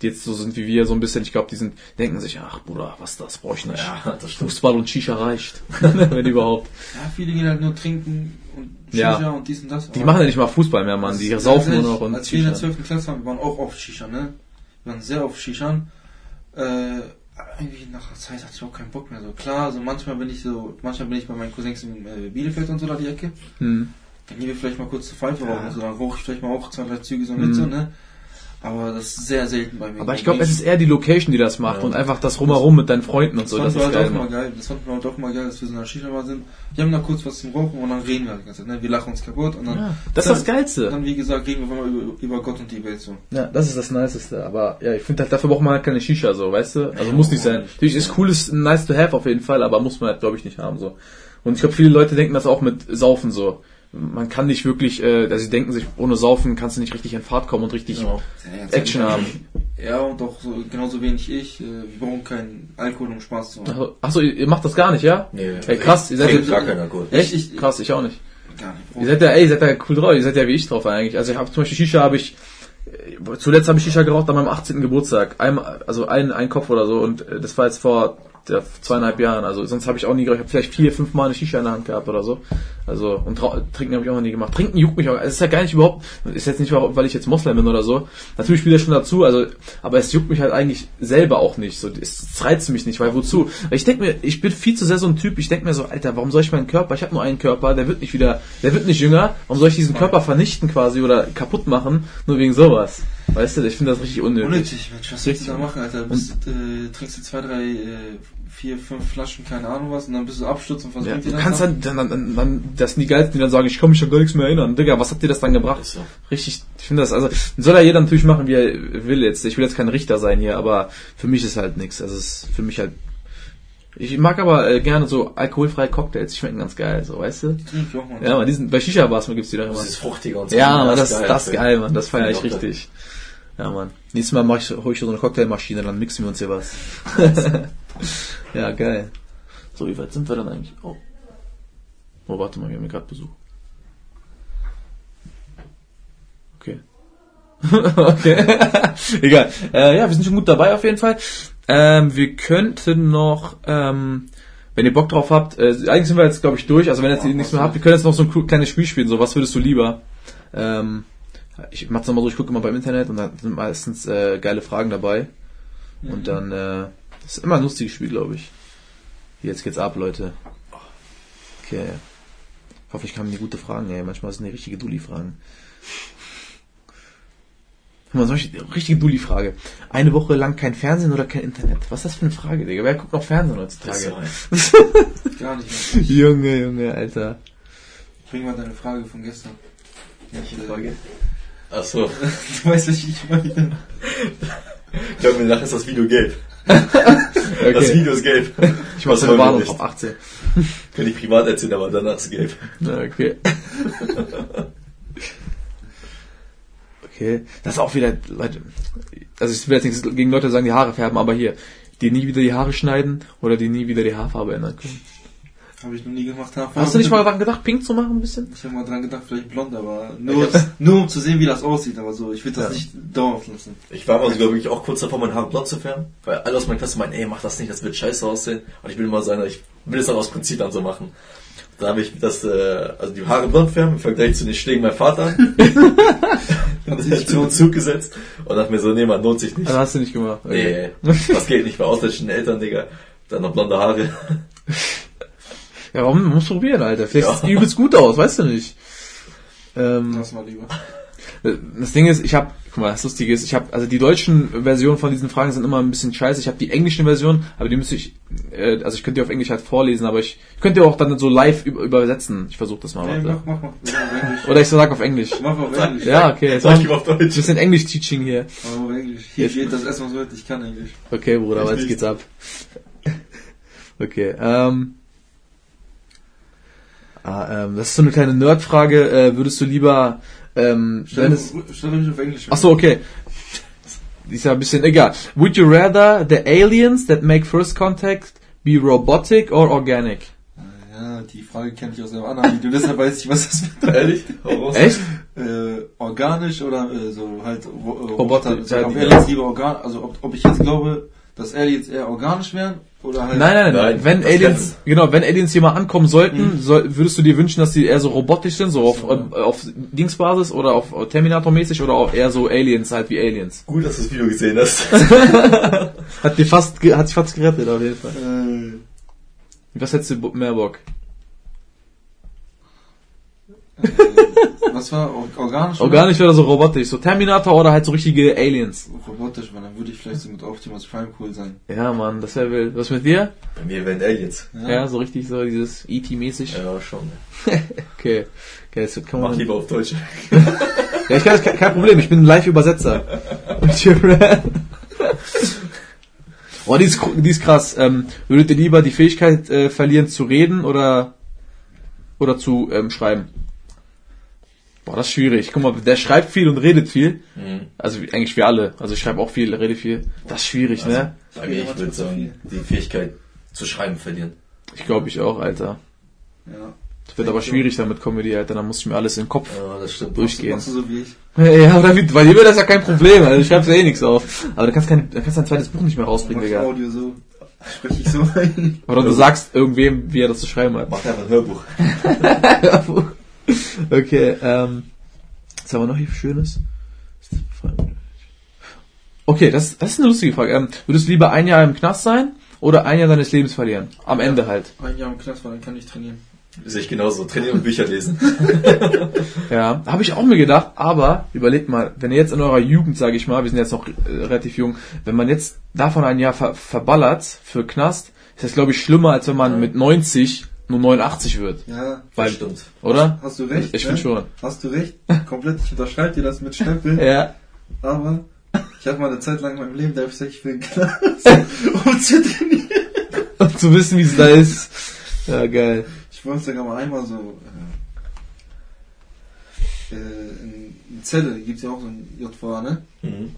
die jetzt so sind wie wir, so ein bisschen, ich glaube, die sind, denken sich, ach Bruder, was das brauche ich nicht. Ja, das stimmt. Fußball und Shisha reicht. Wenn überhaupt. Ja, viele gehen halt nur trinken und Ja. Shisha und dies und das. Die machen ja nicht mal Fußball mehr, Mann. Die saufen nur noch und Als wir in der Shisha. 12. Klasse waren, wir waren auch oft Shisha, ne? Wir waren sehr oft Shishan. Äh, irgendwie nach der Zeit hatte ich auch keinen Bock mehr. So klar, so manchmal bin ich so, manchmal bin ich bei meinen Cousins in äh, Bielefeld und so da die Ecke. Hm. Dann gehen wir vielleicht mal kurz zur Pfeife Ja. rauchen so, dann rauche ich vielleicht mal auch zwei, drei Züge so mit Mhm. so, ne? Aber das ist sehr selten bei mir. Aber ich glaube, es ist eher die Location, die das macht Ja. und einfach das rumherum mit deinen Freunden und das so. Das wir ist geil, mal geil. Das fanden wir halt auch mal geil, dass wir so in der Shisha mal sind. Wir haben da kurz was zum Rauchen und dann reden wir halt die ganze Zeit, ne? Wir lachen uns kaputt und dann, Ja, das ist das Geilste. dann wie gesagt, reden wir mal über, über Gott und die Welt so. Ja, das ist das Niceste. Aber ja, ich finde halt, dafür braucht man halt keine Shisha, so, weißt du? Also muss nicht sein. Natürlich ist cool, ist nice to have auf jeden Fall, aber muss man halt, glaube ich, nicht haben, so. Und ich glaube, viele Leute denken das auch mit Saufen so. Man kann nicht wirklich, äh, also sie denken sich, ohne Saufen kannst du nicht richtig in Fahrt kommen und richtig Genau. Ja, Action haben. Ja, und auch so, genauso wenig ich. Äh, wir brauchen keinen Alkohol, um Spaß zu haben. Achso, ihr ihr macht das gar nicht, ja? Nee, Ey, krass, ihr seid jetzt- gar keinen Alkohol. Echt? Ich- ich- krass, ich auch nicht. Gar nicht. Ihr seid ja, ey, ihr seid ja cool drauf, ihr seid ja wie ich drauf eigentlich. Also ich habe zum Beispiel Shisha habe ich, äh, zuletzt habe ich Shisha geraucht an meinem 18. Geburtstag. Einmal, also ein, ein Kopf oder so und äh, das war jetzt vor der, zweieinhalb Jahren. Also sonst habe ich auch nie geraucht. Ich habe vielleicht vier, fünf Mal eine Shisha in der Hand gehabt oder so. Also und trinken habe ich auch noch nie gemacht. Trinken juckt mich auch. Es ist ja gar nicht überhaupt, ist jetzt nicht, weil ich jetzt Moslem bin oder so. Natürlich spielt das schon dazu, also aber es juckt mich halt eigentlich selber auch nicht. So, es reizt mich nicht, weil wozu? Weil ich denke mir, ich bin viel zu sehr so ein Typ, ich denke mir so, Alter, warum soll ich meinen Körper, ich habe nur einen Körper, der wird nicht wieder, der wird nicht jünger, warum soll ich diesen Körper vernichten quasi oder kaputt machen, nur wegen sowas? Weißt du, ich finde das richtig unnötig. Unnötig, Mensch. Was willst Richtig du da machen, Alter? Du bist, äh, trinkst du zwei, drei, äh, vier, fünf Flaschen, keine Ahnung was, und dann bist du abstürzt und was Ja, du das kannst dann? dann, dann, dann, dann, das sind die geilsten, die dann sagen, ich kann mich an gar nichts mehr erinnern. Digga, was hat dir das dann gebracht? Ist so. Richtig, ich finde das, also, soll ja jeder natürlich machen, wie er will jetzt. Ich will jetzt kein Richter sein hier, aber für mich ist halt nichts. Also, es ist für mich halt, ich mag aber äh, gerne so alkoholfreie Cocktails, die schmecken ganz geil, so, weißt du? Trink ich auch mal. Ja, man, diesen, bei Shisha-Bars gibt's die doch immer. Das ist fruchtiger und so. Ja, man, das, das ist Alter. geil, man, das feiere ich richtig. Ja, man. Nächstes Mal mach ich, hol ich so eine Cocktailmaschine, dann mixen wir uns hier was. ja, geil. So, wie weit sind wir dann eigentlich? Oh. Oh, warte mal, wir haben hier gerade Besuch. Okay. okay. Egal. Äh, ja, wir sind schon gut dabei auf jeden Fall. Ähm, wir könnten noch, ähm, wenn ihr Bock drauf habt, äh, eigentlich sind wir jetzt, glaube ich, durch. Also wenn ihr jetzt Ja, nichts mehr habt, wir können jetzt noch so ein kleines Spiel spielen. So, was würdest du lieber? Ähm, ich mach's nochmal so, ich gucke immer beim Internet und da sind meistens äh, geile Fragen dabei. Und dann, äh, das ist immer ein lustiges Spiel, glaube ich. Jetzt geht's ab, Leute. Okay. Ich hoffe, ich kann mir gute Fragen, ey. Manchmal sind die richtige Dulli-Fragen. Guck mal, solche richtige Dulli-Frage. Eine Woche lang kein Fernsehen oder kein Internet? Was ist das für eine Frage, Digga? Wer guckt noch Fernsehen Das heutzutage? Gar nicht mehr. Junge, Junge, Alter. Bring mal deine Frage von gestern. Welche Frage? Ach so. Du weißt, was ich meine. Ich glaube, mir nach ist das Video gelb. Das Okay. Video ist gelb. Ich mach Was so wollen eine wir Warnung auf 18. Kann ich privat erzählen, aber danach ist gelb. Na, Okay. Okay. Das ist auch wieder, Leute, also ich will jetzt nichts gegen Leute sagen, die Haare färben, aber hier, die nie wieder die Haare schneiden oder die nie wieder die Haarfarbe ändern können. Habe ich noch nie gemacht. Hast du nicht mal daran gedacht, pink zu machen ein bisschen? Ich habe mal dran gedacht, vielleicht blond, aber nur, nur um zu sehen, wie das aussieht. Aber so, ich will das Ja. nicht dauerhaft lassen. Ich war mal sogar wirklich auch kurz davor, mein Haar blond zu färben, weil alle aus meiner Klasse meinen, ey, mach das nicht, das wird scheiße aussehen. Und ich will immer sagen, ich will es dann aus Prinzip dann so machen. Dann habe ich das, äh, also die Haare blond färben im Vergleich zu den Schlägen meinem Vater. Hat sich zu uns zugesetzt und dachte mir so, nee, man lohnt sich nicht. Also hast du nicht gemacht. Nee, das geht nicht bei ausländischen Eltern, Digga. Dann noch blonde Haare. Ja, warum? Man muss probieren, Alter. Vielleicht Ja. sieht übelst gut aus, weißt du nicht. Ähm, Lass mal lieber. Das Ding ist, ich habe, guck mal, das Lustige ist, ich habe, also die deutschen Versionen von diesen Fragen sind immer ein bisschen scheiße. Ich habe die englischen Versionen, aber die müsste ich, äh, also ich könnte die auf Englisch halt vorlesen, aber ich, ich könnte die auch dann so live über, übersetzen. Ich versuche das mal. Nee, mach, mach, mach. Mach. Oder ich sag auf Englisch. Mach auf Englisch. Ja, okay. Jetzt Sag ich lieber auf Deutsch. bisschen Englisch-Teaching hier. Mach auf Englisch. Hier geht das erstmal so, ich kann Englisch. Okay, Bruder, aber jetzt geht's ab. Okay, ähm. Ah, ähm, das ist so eine kleine Nerdfrage. Äh, würdest du lieber, ähm, Stell dich auf Englisch. Ach so, okay. Die ist ja ein bisschen egal. Would you rather the aliens that make first contact be robotic or organic? Ja, die Frage kenne ich aus einem anderen Video, deshalb weiß ich, was das bedeutet. Ehrlich? Echt? äh, organisch oder äh, so halt ro äh, Roboter, Also, ja, ob lieber organ, also ob, ob ich jetzt glaube, dass Aliens eher organisch wären oder halt. Nein, nein, nein, nein. Wenn Aliens, genau, wenn Aliens hier mal ankommen sollten, soll, würdest du dir wünschen, dass die eher so robotisch sind, so auf, äh, auf Dingsbasis oder auf Terminator-mäßig oder auch eher so Aliens, halt wie Aliens? Gut, dass du das Video gesehen hast. Hat dir fast, hat sich fast gerettet, auf jeden Fall. Äh, Was hättest du mehr Bock? Was war or organisch? Organisch oder so robotisch, so Terminator oder halt so richtige Aliens? Robotisch, weil dann würde ich vielleicht so mit Optimus Prime cool sein. Ja, Mann, das wäre wild. Was mit dir? Bei mir wären Aliens. Ja, so richtig so dieses E.T.-mäßig. Ja, schon. Okay. Okay, das kann Mach man. lieber auf Deutsch. Ja, ich kann das, kein Problem, ich bin ein Live-Übersetzer. oh, die ist, die ist krass. Ähm, würdet ihr lieber die Fähigkeit äh, verlieren zu reden oder oder zu ähm, schreiben? Boah, das ist schwierig. Guck mal, der schreibt viel und redet viel. Mhm. Also eigentlich wir alle. Also ich schreibe auch viel, rede viel. Das ist schwierig, ne? Bei mir, ich würde sagen, die Fähigkeit zu schreiben verlieren. Ich glaube ich auch, Alter. Ja. Das wird aber schwierig dann mit Comedy, Alter. Dann muss ich mir alles in den Kopf Ja, das stimmt. durchgehen. Machst du so wie ich? Ja, oder wie, bei dir wäre das ja kein Problem, also du schreibst ja eh nichts auf. Aber du kannst kein, du kannst dein zweites Buch nicht mehr rausbringen, Machst Digga. Audio so. Spreche ich so ein. Oder du sagst irgendwem, wie er das zu schreiben hat. Mach einfach ein Hörbuch. okay, ähm, was haben wir noch hier Schönes? Okay, das, das ist eine lustige Frage. Ähm, würdest du lieber ein Jahr im Knast sein oder ein Jahr deines Lebens verlieren? Am Ende halt. Ein Jahr im Knast war, dann kann ich trainieren. Sehe ich genauso. Trainieren und Bücher lesen. Ja, habe ich auch mir gedacht, aber überlegt mal, wenn ihr jetzt in eurer Jugend, sage ich mal, wir sind jetzt noch äh, relativ jung, wenn man jetzt davon ein Jahr ver verballert für Knast, ist das glaube ich schlimmer, als wenn man mit 90 nur 89 wird. Ja. Weil, stimmt. oder? Hast du recht? Ich ne? finde schon. Hast du recht? Komplett. Ich unterschreibe dir das mit Stempel. Ja. Aber ich hatte mal eine Zeit lang in meinem Leben, da habe ich gesagt, ich will in den Knast, um zu trainieren. Um zu wissen, wie es da ist. Ja, geil. Ich wollte sogar mal einmal so äh, äh, in, in Zelle, gibt's ja auch so ein JVA, ne? Mhm.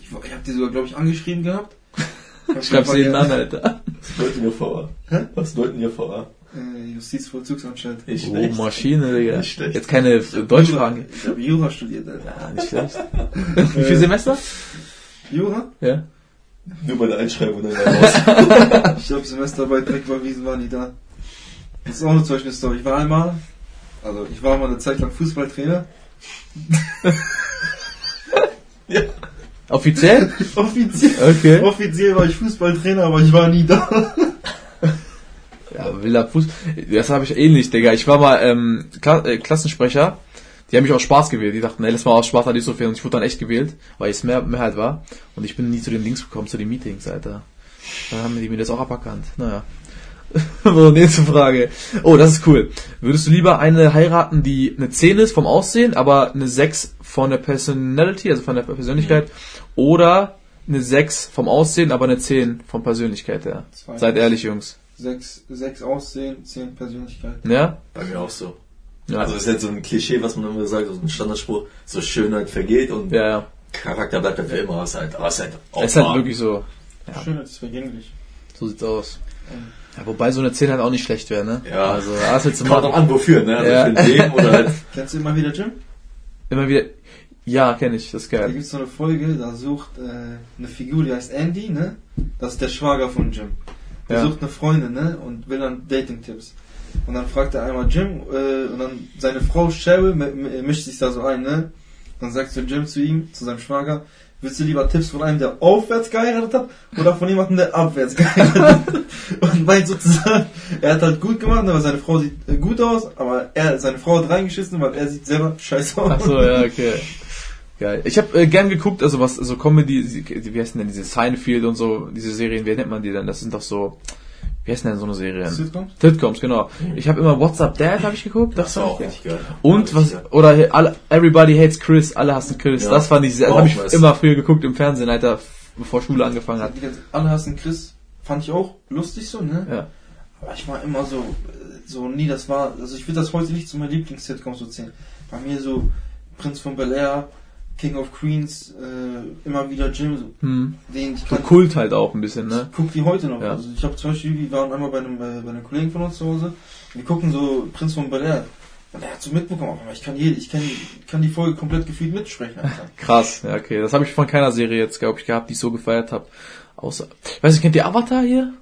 Ich, ich habe die sogar, glaube ich, angeschrieben gehabt. Schreib's jeden an, Alter. Was deuten ihr VA? Hä? Was deuten ihr VA? Äh, Justizvollzugsanstalt. Nicht Oh, schlecht. Maschine, Digga. Nicht schlecht. Jetzt keine Deutschfragen. Ich habe Jura studiert, Alter. Ja, nicht schlecht. Wie viel Semester? Jura? Ja. Nur bei der Einschreibung dann raus. Ich habe Semesterarbeit direkt überwiesen, waren die da. Das ist auch eine Zeugnisstory. Ich war einmal, also ich war mal eine Zeit lang Fußballtrainer. ja. Offiziell? Offiziell, Okay. offiziell war ich Fußballtrainer, aber ich war nie da. Ja, wilder Fuß. Das habe ich ähnlich, Digga. Ich war mal ähm, Kla äh, Klassensprecher. Die haben mich aus Spaß gewählt. Die dachten, ey, lass mal aus Spaß nicht so viel. Und ich wurde dann echt gewählt, weil ich es mehr Mehrheit war. Und ich bin nie zu den Links gekommen, zu den Meetings, Alter. Dann haben die mir das auch aberkannt. Naja. so, nächste Frage. Oh, das ist cool. Würdest du lieber eine heiraten, die eine 10 ist vom Aussehen, aber eine 6 von der Personality, also von der Persönlichkeit, oder eine 6 vom Aussehen, aber eine 10 von Persönlichkeit her? Zwei. Seid ehrlich, Jungs. Sechs, sechs Aussehen, zehn Persönlichkeiten. Ja? Bei mir auch so. Ja. Also das ist halt so ein Klischee, was man immer sagt, so ein Standardspruch, so Schönheit vergeht und ja, ja. Charakter bleibt dann für immer. Ist halt, ist halt auch Es ist halt wirklich so. Ja. Schönheit ist vergänglich. So sieht's aus. Ja, wobei so eine 10 halt auch nicht schlecht wäre, ne? Ja. Also, was willst du Kommt auch an, wofür, ne? Also Ja. für Leben oder halt. Kennst du immer wieder Jim? Immer wieder. Ja, kenne ich, das ist Da geil. gibt's so eine Folge, da sucht äh, eine Figur, die heißt Andy, ne? Das ist der Schwager von Jim. Der Ja. sucht eine Freundin, ne? Und will dann Dating-Tipps. Und dann fragt er einmal Jim, äh, und dann seine Frau Cheryl mi- mi- mischt sich da so ein, ne? Dann sagt so Jim zu ihm, zu seinem Schwager, willst du lieber Tipps von einem, der aufwärts geheiratet hat, oder von jemandem, der abwärts geheiratet hat? Und meint sozusagen, er hat halt gut gemacht, aber seine Frau sieht äh, gut aus, aber er, seine Frau hat reingeschissen, weil er sieht selber scheiße aus. Ach so, ja, okay. Geil. Ich habe äh, gern geguckt, also was so Comedy, wie heißen denn diese Seinfeld und so, diese Serien, wie nennt man die denn? Das sind doch so, wie heißen denn so eine Serien? Sitcoms? Sitcoms, genau. Ich habe immer WhatsApp Dad habe ich geguckt, das, Das war auch ich richtig geil. Und was geil. oder alle, Everybody Hates Chris, alle hassen Chris. Ja. Das fand ich sehr, das habe ich was. immer früher geguckt im Fernsehen, Alter, bevor Schule angefangen hat. Alle hassen Chris. Fand ich auch lustig so, ne? Ja. Aber ich war immer so, so nie, das war, also ich würde das heute nicht zu meinen Lieblings-Sitcoms so zählen. Bei mir so Prinz von Bel Air, King of Queens, äh, immer wieder Jim, so, Hm. den ich So kann, Kult halt auch ein bisschen, ne? ich guck die heute noch. Ja. Also ich habe zum Beispiel, wir waren einmal bei einem, äh, bei einem Kollegen von uns zu Hause, wir gucken so Prinz von Bel Air. Und er hat so mitbekommen, aber ich kann jede, ich kann, kann die Folge komplett gefühlt mitsprechen, Alter. Krass, ja, okay. Das habe ich von keiner Serie jetzt, glaube ich, gehabt, die ich so gefeiert habe. Außer, ich weiß nicht, kennt ihr Avatar hier?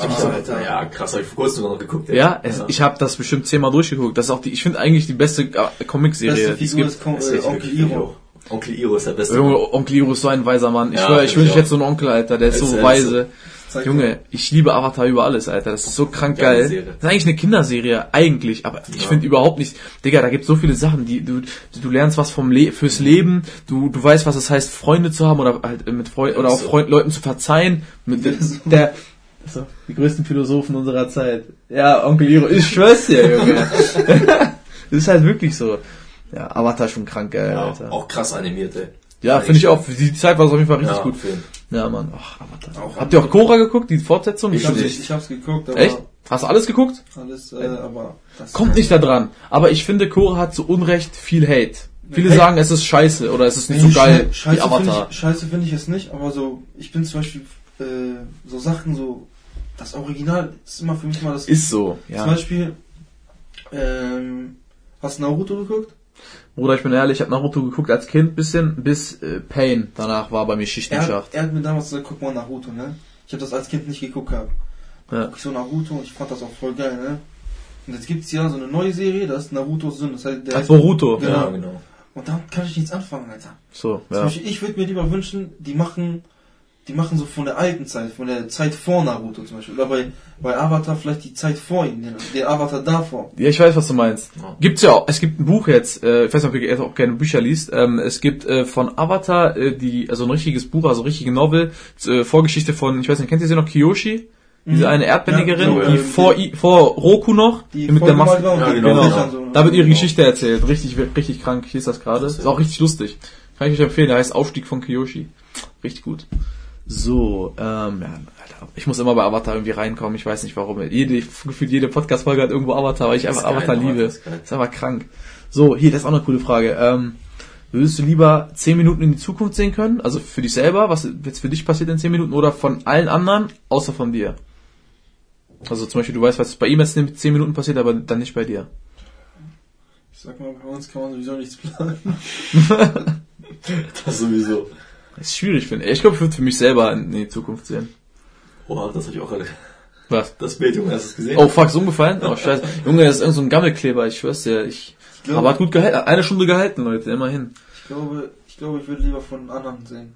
Alter, ja, krass, habe ich vor kurzem sogar noch geguckt. ey. Ja, es, ich habe das bestimmt zehnmal durchgeguckt. Das ist auch die, ich finde eigentlich die beste äh, Comic-Serie. Beste die es Figur gibt. ist äh, ist Onkel wirklich Iro. Onkel Iro ist der beste. Junge, Onkel Iro ist so ein weiser Mann. Ich Ja, schwör, ich wünsche jetzt so einen Onkel, Alter. Der ist Ist so er, weise. Zeig Junge, ich liebe Avatar über alles, Alter. Das ist so krank Geile geil. Serie. Das ist eigentlich eine Kinderserie, eigentlich, aber ich Ja. finde überhaupt nicht, Digga, da gibt so viele Sachen, die du, du lernst was vom Le fürs Leben, du, du weißt, was es heißt, Freunde zu haben oder halt mit Freunden oder auch. Freund, Leuten zu verzeihen, mit der, so, die größten Philosophen unserer Zeit. Ja, Onkel Iro, ich schwör's dir, Junge. das ist halt wirklich so. Ja, Avatar ist schon krank geil, Ja, Alter. auch krass animiert, ey. Ja, finde ich auch. Die Zeit war es auf jeden Fall richtig Ja, gut. Film. Ja, Mann. Ach, Avatar. Auch Habt ihr auch Cora geguckt, die Fortsetzung? Ich hab's, ich hab's geguckt, aber Echt? Hast du alles geguckt? alles, äh, aber das Kommt nicht da dran. Aber ich finde, Cora hat zu Unrecht viel Hate. Viele Hey. sagen, es ist scheiße oder es ist nicht Nee, so geil Schei- wie Scheiße finde Avatar. ich, Scheiße finde ich es nicht, aber so, ich bin zum Beispiel, äh, so Sachen so, das Original ist immer für mich mal das, Ist so, zum ja. Beispiel, ähm, hast du Naruto geguckt? Bruder, ich bin ehrlich, ich habe Naruto geguckt als Kind bisschen, bis äh, Pain. Danach war bei mir Schicht im Er, Schacht. er hat mir damals gesagt, guck mal Naruto, ne? Ich habe das als Kind nicht geguckt gehabt. Ja. Guck ich so Naruto und ich fand das auch voll geil, ne? Und jetzt gibt's ja so eine neue Serie, das ist Naruto's Sinn, das heißt, der Als heißt, Boruto. Genau. Ja, genau. und damit kann ich nichts anfangen, Alter. So, Zum ja. Beispiel, ich würde mir lieber wünschen, die machen, die machen so von der alten Zeit, von der Zeit vor Naruto zum Beispiel. Oder bei, bei Avatar vielleicht die Zeit vor ihm, den, der Avatar davor. Ja, ich weiß, was du meinst. Ja. Gibt's ja auch, es gibt ein Buch jetzt, äh, ich weiß nicht, ob ihr jetzt auch gerne Bücher liest, ähm, es gibt äh, von Avatar, äh, die, also ein richtiges Buch, also richtige Novel, äh, Vorgeschichte von, ich weiß nicht, kennt ihr sie noch, Kiyoshi? Diese Mhm. eine Erdbändigerin, Ja, die so, äh, vor, I, vor Roku noch, Die mit der Maske. Ja, genau, Bildern genau. so. Da wird ihre Genau. Geschichte erzählt. Richtig, richtig krank. Hier ist das gerade. Ist auch richtig lustig. Kann ich euch empfehlen. Der heißt Aufstieg von Kiyoshi. Richtig gut. So, ähm, ja, Alter, ich muss immer bei Avatar irgendwie reinkommen. Ich weiß nicht warum. Jede, gefühlt jede Podcast-Folge hat irgendwo Avatar, weil ich einfach geil, Avatar Avatar liebe. ist geil. ist einfach krank. So, hier, das ist auch eine coole Frage. Ähm, würdest du lieber 10 Minuten in die Zukunft sehen können? Also für dich selber, was jetzt für dich passiert in 10 Minuten oder von allen anderen, außer von dir? Also zum Beispiel, du weißt, was bei ihm jetzt in 10 Minuten passiert, aber dann nicht bei dir. Ich sag mal, bei uns kann man sowieso nichts planen. Das sowieso. Das ist schwierig, finde ich. Ich glaube, ich würde für mich selber in die Zukunft sehen. Oha, das hab ich auch alle. Was? Das Bild, Junge, hast du es gesehen? Oh, fuck, ist umgefallen? Oh, scheiße. Junge, das ist irgend so ein Gammelkleber, ich schwör's dir. Ich, Ich glaube, aber hat gut gehalten. Eine Stunde gehalten, Leute, immerhin. ich glaube, ich glaube, ich würde lieber von anderen sehen.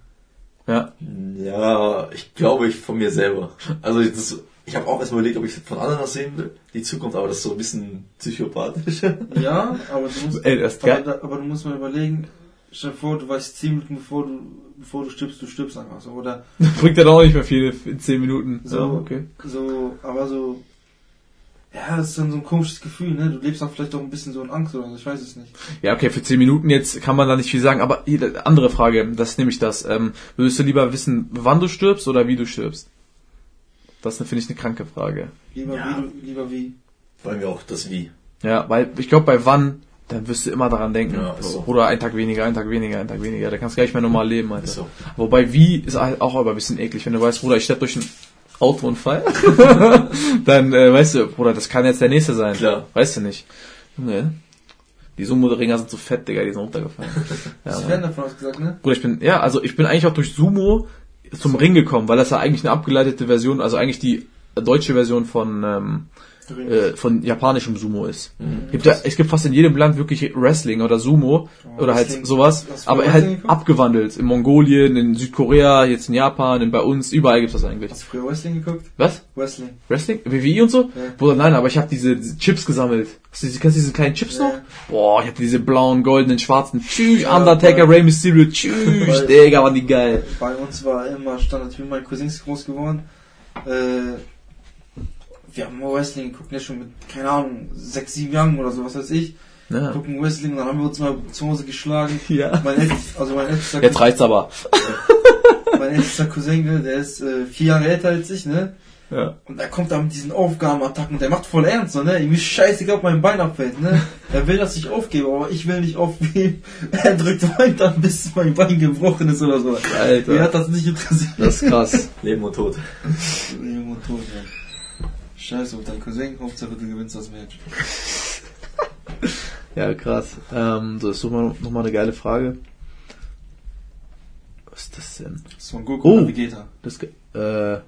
Ja. Ja, ich glaube ich von mir selber. Also ich, das, ich habe auch erstmal überlegt, ob ich von anderen was sehen will, die Zukunft, aber das ist so ein bisschen psychopathisch. Ja, aber du musst, Ey, aber, aber du musst mal überlegen, stell dir vor, du weißt 10 Minuten bevor du, bevor du stirbst, du stirbst einfach so, oder Bringt dann auch nicht mehr viel in 10 Minuten. So. Ja, okay. so, aber so, ja, das ist dann so ein komisches Gefühl, ne? Du lebst dann vielleicht auch ein bisschen so in Angst oder so, ich weiß es nicht. Ja, okay, für 10 Minuten jetzt kann man da nicht viel sagen, aber hier, andere Frage, das ist nämlich das. Ähm, würdest du lieber wissen, wann du stirbst oder wie du stirbst? Das finde ich eine kranke Frage. Lieber Ja. wie, du, lieber wie. Bei mir auch das Wie. Ja, weil ich glaube, bei wann, dann wirst du immer daran denken. Ja, so. Oder ein Tag weniger, ein Tag weniger, ein Tag weniger. Da kannst du gar nicht mehr normal leben, Alter. So. Wobei wie ist halt auch aber ein bisschen eklig, wenn du weißt, Bruder, ich sterbe durch einen Autounfall, dann äh, weißt du, Bruder, das kann jetzt der nächste sein. Klar. Weißt du nicht. Junge, die Sumo-Ringer sind so fett, Digga, die sind runtergefallen. ja, Mann. werden davon aus gesagt, ne? Bruder, ich bin, ja, also ich bin eigentlich auch durch Sumo zum Ring gekommen, weil das ja eigentlich eine abgeleitete Version, also eigentlich die deutsche Version von ähm, äh, von japanischem Sumo ist. Gibt ja, es gibt fast in jedem Land wirklich Wrestling oder Sumo Oh, oder halt sowas, aber halt Wrestling geguckt? abgewandelt. In Mongolien, in Südkorea, jetzt in Japan, in bei uns, überall gibt's das eigentlich. Hast du früher Wrestling geguckt? Was? Wrestling. Wrestling? WWE und so? Ja. Bruder, nein, aber ich habe diese, diese Chips gesammelt. Hast du, diese- kennst du diese kleinen Chips Ja. noch? Boah, ich hatte diese blauen, goldenen, schwarzen. Tschüss, Ja, Undertaker, Rey Mysterio. Tschüss, Digga, waren die geil. Bei uns war immer Standard, ich bin meinen Cousins groß geworden. Äh, wir haben mal Wrestling geguckt, ne, schon mit, keine Ahnung, sechs, sieben Jahren oder so, was weiß ich. Ja. Gucken Wrestling und dann haben wir uns mal zu Hause geschlagen. Ja. Mein ältester, also mein ältester, Jetzt reicht's aber. mein ältester Cousin, ne, der ist äh, vier Jahre älter als ich, ne? Ja. Und er kommt da mit diesen Aufgabenattacken und der macht voll ernst, so, ne? Irgendwie scheißegal, ob mein Bein abfällt, ne? Er will, dass ich aufgebe, aber ich will nicht aufgeben. Er drückt weiter, bis mein Bein gebrochen ist oder so. Alter. Mir hat das nicht interessiert. Das ist krass. Leben und Tod. Leben und Tod, ja. Scheiße auf deinen Cousin, Hauptsache du gewinnst das Match. Ja, krass. Ähm, so, ist doch mal, noch mal eine geile Frage. Was ist das denn? Son Goku Oh. oder Vegeta? Das, äh,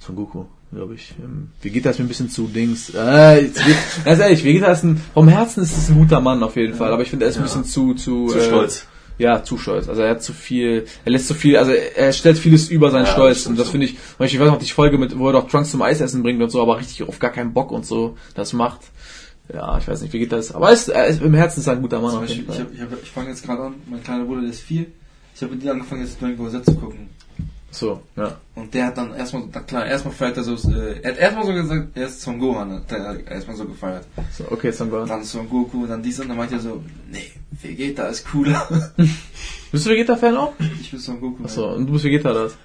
Son Goku, glaube ich. Ähm, Vegeta ist mir ein bisschen zu Dings. Äh, jetzt, ganz ehrlich, Vegeta ist ein, vom Herzen ist es ein guter Mann auf jeden Fall, aber ich finde, er ist ein bisschen zu, zu, Zu äh, stolz. Ja, zu stolz. Also er hat zu viel, er lässt zu viel, also er stellt vieles über seinen Ja, Stolz. Und das finde ich, ich weiß noch die Folge mit, wo er doch Trunks zum Eisessen bringt und so, aber richtig auf gar keinen Bock und so das macht. Ja, ich weiß nicht, wie geht das? Aber er ist, er ist, im Herzen ist er ein guter Mann Beispiel, ich, hab, ich, hab, ich fange jetzt gerade an, mein kleiner Bruder, der ist vier. Ich habe mit ihm angefangen, jetzt Dragon Ball Z zu gucken. So, ja. Und der hat dann erstmal, klar, erstmal feiert er so, äh, er hat erstmal so gesagt, er ist Son Gohan, hat er erstmal so gefeiert. So, okay, Son Gohan. Dann Son Goku, dann dies und dann meint er so, nee, Vegeta ist cooler. Bist du Vegeta-Fan auch? ich bin Son Goku. Achso, und du bist Vegeta das?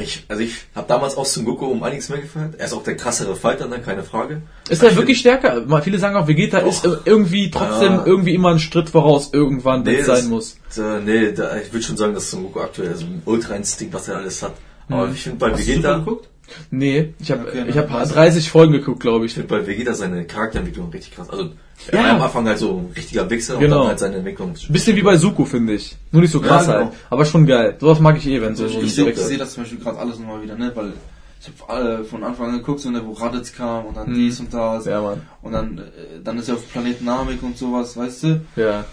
Ich, also ich habe damals auch Son Goku um einiges mehr gefeiert. Er ist auch der krassere Fighter, ne? keine Frage. Ist er wirklich stärker? Mal, Viele sagen auch, Vegeta ist äh, irgendwie trotzdem Ja. irgendwie immer ein Schritt voraus irgendwann, wenn es das- sein muss. Äh, nee, da, ich würde schon sagen, dass Son Goku aktuell so ein Ultra-Instinkt, was er alles hat. Aber Mhm. ich finde bei Hast du Vegeta, geguckt? Nee, ich habe Okay, ich ich. 30 Folgen geguckt, glaube ich. ich finde bei Vegeta seine Charakterentwicklung richtig krass. Also er Ja. war am Anfang halt so ein richtiger Wichser Genau. und dann halt seine Entwicklung. Bisschen wie bei Suko, finde ich. Nur nicht so krass Ja, genau. halt. Aber schon geil. Sowas mag ich eh, wenn so, ich ein sehe seh das zum Beispiel gerade alles nochmal wieder, ne, weil ich habe äh, von Anfang an geguckt, so, ne, wo Raditz kam und dann Mhm. dies und das. Ja, Mann. Und dann, äh, dann ist er auf Planet Namek und sowas, weißt du? Ja.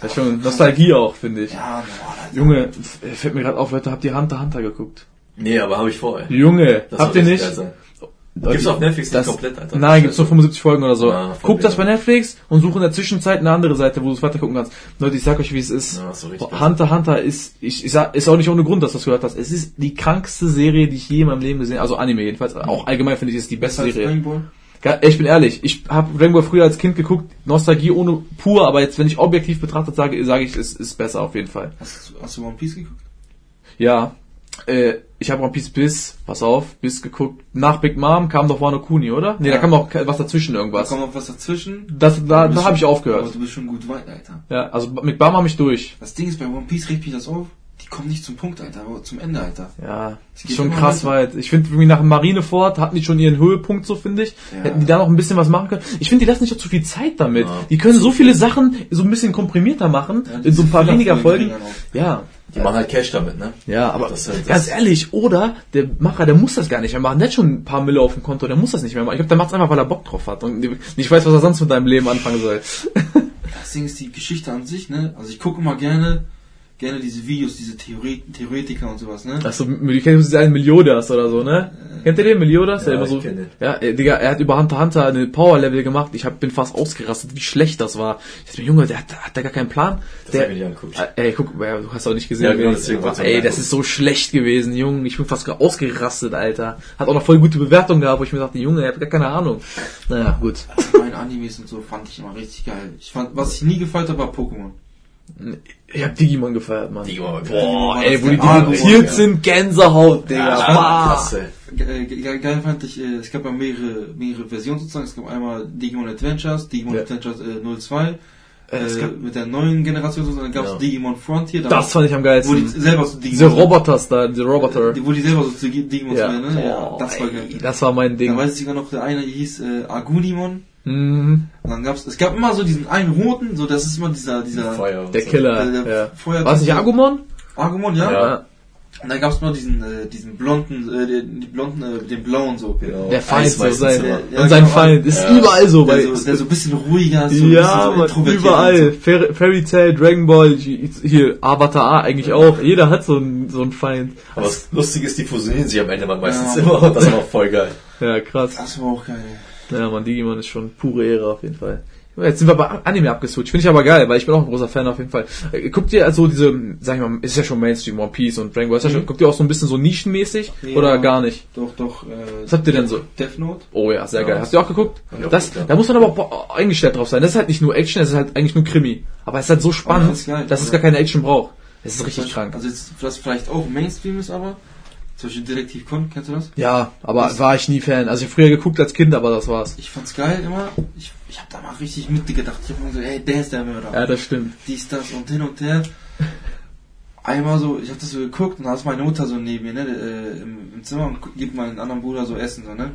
Das ist schon Nostalgie auch, finde ich. Ja, Alter. Junge, fällt mir gerade auf, Leute, habt ihr Hunter Hunter geguckt? Nee, aber habe ich vorher. Junge, Das habt ihr nicht? Gibt's auf Netflix nicht das, komplett, Alter? Nein, gibt's nur 75 Folgen oder so. Ja, voll Guck das bei. Netflix und such in der Zwischenzeit eine andere Seite, wo du es weiter gucken kannst. Leute, ich sag euch, wie es ist. Ja, so. Hunter x Hunter ist, ich, ich sag, ist auch nicht ohne Grund, dass du das gehört hast. Es ist die krankste Serie, die ich je in meinem Leben gesehen habe. Also Anime jedenfalls. Auch allgemein finde ich, es ist die beste Das heißt Serie. Dragon Ball? Ga- Ich bin ehrlich, ich habe Dragon Ball früher als Kind geguckt, Nostalgie ohne pur, aber jetzt, wenn ich objektiv betrachtet sage, sage ich, es ist besser auf jeden Fall. Hast, du- hast du One Piece geguckt? Ja, äh, ich habe One Piece bis, pass auf, bis geguckt. Nach Big Mom kam doch Wano Kuni, oder? Nee, da Ja. kam noch was dazwischen Da irgendwas. kommt noch was dazwischen. Das, da, da habe ich schon- Aber aufgehört. du bist schon gut weit, Alter. Ja, also mit Bam habe ich durch. Das Ding ist, bei One Piece regt mich das auf. Die kommen nicht zum Punkt, Alter, aber zum Ende, Alter. Ja, ist geht schon krass weiter. weit. Ich finde, irgendwie nach dem Marineford hatten die schon ihren Höhepunkt, so finde ich. Ja. Hätten die da noch ein bisschen was machen können. Ich finde, die lassen nicht auch zu viel Zeit damit. Ja. Die können so viele Sachen so ein bisschen komprimierter machen, Ja, in so ein paar weniger Folgen. Ja. Die machen halt Cash damit, ne? Ja, aber Das ist halt das- ganz ehrlich, oder der Macher, der muss das gar nicht mehr machen. Der hat schon ein paar Mille auf dem Konto, der muss das nicht mehr machen. Ich glaube, der macht es einfach, weil er Bock drauf hat und nicht weiß, was er sonst mit deinem Leben anfangen soll. Das Ding ist die Geschichte an sich, ne? Also ich gucke immer gerne, gerne diese Videos, diese Theorie, Theoretiker und sowas, ne? Achso, ich kenne einen Meliodas oder so, ne? Kennt ihr den, Meliodas? Ja, der immer ich so, ja, äh, Digga, er hat über Hunter Hunter eine Power-Level gemacht. Ich hab, bin fast ausgerastet, wie schlecht das war. Ich dachte mir, Junge, der hat, hat der gar keinen Plan? Das der, hab ich nicht angeguckt. Äh, Ey, guck, ja, du hast auch nicht gesehen. Ja, genau, wie- deswegen wollt's ey, das ist so schlecht gewesen, Junge. Ich bin fast ausgerastet, Alter. Hat auch noch voll gute Bewertungen gehabt, wo ich mir dachte, Junge, er hat gar keine Ahnung. Naja, gut. Also meine Animes und so fand ich immer richtig geil. Ich fand, was ich nie gefeiert habe, war Pokémon. Ich hab Digimon gefeiert, Mann. Digimon geil. Boah, Digimon ey, wo die geil. digitiert Ah, sind, Gänsehaut, Digga. Ja, Bah. krass, ey. Ge- ge- ge- Geil fand ich, äh, es gab ja mehrere, mehrere Versionen sozusagen. Es gab einmal Digimon Adventures, Digimon Ja. Adventures äh, 02. Äh, es Äh, gab mit der neuen Generation sozusagen, dann gab es Ja. Digimon Frontier. dann- Das fand ich am wo die geilsten. selber so Diese Digimon Roboters da, diese Roboter. Die, wo die selber so zu Digimons Ja. werden, ne? Ja, Boah, das war ey, geil. das war mein Ding. weiß ich sogar noch, der eine hieß äh, Agunimon. Mhm. Und dann gab's, es gab immer so diesen einen roten, so das ist immer dieser, dieser Feuer Der so. Killer, Der- der ja. Feuer- War es nicht Agumon? Agumon, ja. Ja. Und dann gab's noch diesen, äh, diesen blonden, äh, den, die blonden, äh, den blauen so. Genau. Der Feind, so sein, immer. Ja, und sein genau. Feind. Ist Ja. überall so, Der so, der so ein bisschen ruhiger ist, so ja, ein bisschen so überall. und Fairy, Tail, Dragon Ball, hier, Avatar A eigentlich auch. Jeder hat so einen, so einen Feind. Aber das Lustige ist, die fusionieren sich am Ende mal meistens Ja. immer und das war voll geil. Ja, krass. So. Das war auch geil. Ja, man, Digimon ist schon pure Ehre auf jeden Fall. Jetzt sind wir bei Anime abgeswitcht. Finde ich aber geil, weil ich bin auch ein großer Fan auf jeden Fall. Äh, Guckt ihr also diese, sag ich mal, ist ja schon Mainstream, One Piece und Dragon Ball, ist ja schon, guckt ihr auch so ein bisschen so nischenmäßig Ja. oder gar nicht? Doch, doch. Äh, Was habt ihr denn so? Death Note? Oh ja, sehr Ja. geil. Hast du auch geguckt? Das, da muss man aber auch eingestellt drauf sein. Das ist halt nicht nur Action, es ist halt eigentlich nur Krimi. Aber es ist halt so Oh, spannend, das ist geil. dass es gar keine Action braucht. Es ist richtig krank. Also jetzt, was vielleicht auch Mainstream ist, aber zum Beispiel Detektiv Con, kennst du das? Ja, aber war ich nie Fan. Also ich hab früher geguckt als Kind, aber das war's. Ich fand's geil immer. Ich, ich hab da mal richtig mitgedacht. Ich hab immer so, ey, der ist der Mörder. Ja, das stimmt. dies, das und hin und her. Einmal so, ich hab das so geguckt und da ist meine Mutter so neben mir, ne, äh, im, im Zimmer und gibt meinen anderen Bruder so Essen, so, ne.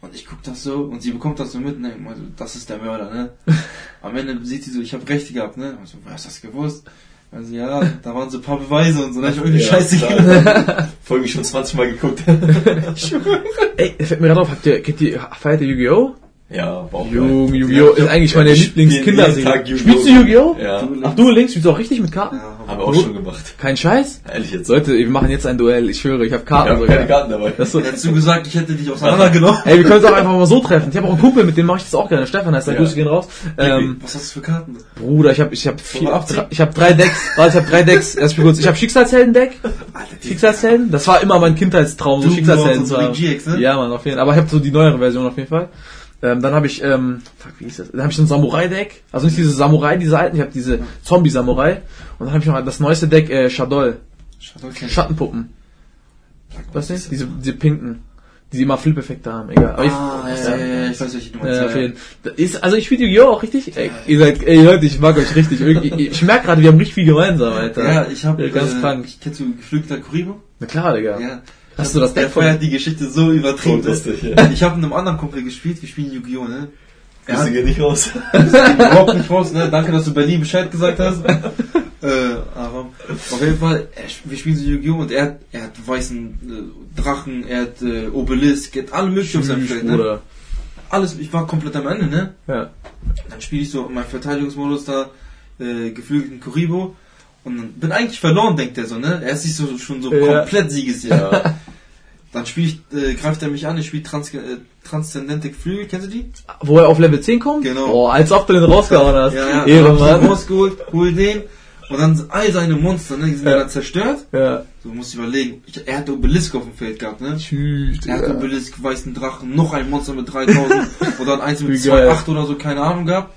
Und ich guck das so und sie bekommt das so mit, ne, also, das ist der Mörder, ne. Am Ende sieht sie so, ich habe Rechte gehabt, ne. Also, wer hast das gewusst? Also ja, da waren so ein paar Beweise und so, da hab ich irgendwie Ja, Scheiße gelernt. Folge schon 20 Mal geguckt. Ey, fällt mir gerade auf, habt ihr, kennt ihr, feiert ihr Yu-Gi-Oh? Ja, war auch Junge. Yu-Gi-Oh! ist eigentlich meine ich jeden Lieblings-Kinderserie. Spielst du Yu-Gi-Oh? Ja, Ach, du links, spielst du auch richtig mit Karten? Ja, haben wir auch schon gemacht. Kein Scheiß? Ehrlich jetzt. Leute, wir machen jetzt ein Duell, ich schwöre, ich habe Karten haben sogar. keine Karten dabei. Das ist so, Hättest du gesagt, ich hätte dich auseinandergenommen? ey, wir können uns auch einfach mal so treffen. Ich habe auch einen Kumpel, mit dem mache ich das auch gerne. Stefan heißt der, Ja. Grüße gehen raus. Ähm, Was hast du für Karten? Bruder, ich habe ich hab vier, wir 18? drei- ich habe drei Decks. Warte, ich habe drei Decks. Erst spiel kurz. Ich habe Schicksalshelden-Deck. Schicksalshelden. Das war immer mein Kindheitstraum, so Schicksalshelden zu haben. ne? Ja, man, auf jeden Fall. Aber ich habe so die neuere Version auf jeden Fall. Ähm, dann habe ich, ähm, fuck, wie hieß das? Dann habe ich so ein Samurai-Deck. Also nicht diese Samurai, diese alten. Ich habe diese Zombie-Samurai. Und dann habe ich noch das neueste Deck, äh, Shadol. Ich. Schattenpuppen. Was nicht? Diese, diese pinken. Die immer Flip-Effekte haben, egal. Aber Ah, ich, ja, ja, ja, ich weiß, welche du meinst. ja, auf jeden. Ist, also ich spiele Yu-Gi-Oh! auch richtig. Ey, ihr seid, ey Leute, ich mag euch richtig. Ich, ich merke gerade, wir haben richtig viel gemeinsam, Alter. Ja, ich habe Ja, ganz äh, krank. Kennst du geflügelter Kuribo? Na klar, Digga. Ja. Hast du das Der von- feiert die Geschichte so übertrieben. Oh, lustig, ja. Ich habe mit einem anderen Kumpel gespielt, wir spielen Yu-Gi-Oh! ne? Er Grüße hat gehen nicht raus. überhaupt nicht raus, ne? Danke, dass du Berlin Bescheid gesagt hast. äh, aber auf jeden Fall, er, wir spielen so Yu-Gi-Oh! und er hat, er hat weißen äh, Drachen, er hat äh, Obelisk, er hat alle möglichen auf seinem Feld, ne? Alles, ich war komplett am Ende, ne? Ja. Dann spiele ich so in meinem Verteidigungsmodus da äh, geflügelten Kuribo und dann bin eigentlich verloren, denkt er so, ne? Er ist sich so schon so Ja. komplett siegessicher. Dann spiele ich, äh, greift er mich an, ich spiele Trans äh, Transzendente Flügel, kennst du die? Wo er auf Level 10 kommt? Genau. Boah, als ob du den rausgehauen hast. Ja, ja. Ehre, Dann Mann. rausgeholt, hol den und dann all seine Monster, ne, die sind Ja. ja. dann zerstört. Ja. So musst du überlegen, ich, er hatte Obelisk auf dem Feld gehabt, ne? Tschüss, Er hatte Digga. Obelisk, weißen Drachen, noch ein Monster mit 3000 oder ein eins mit geil. 2,8 oder so, keine Ahnung gehabt.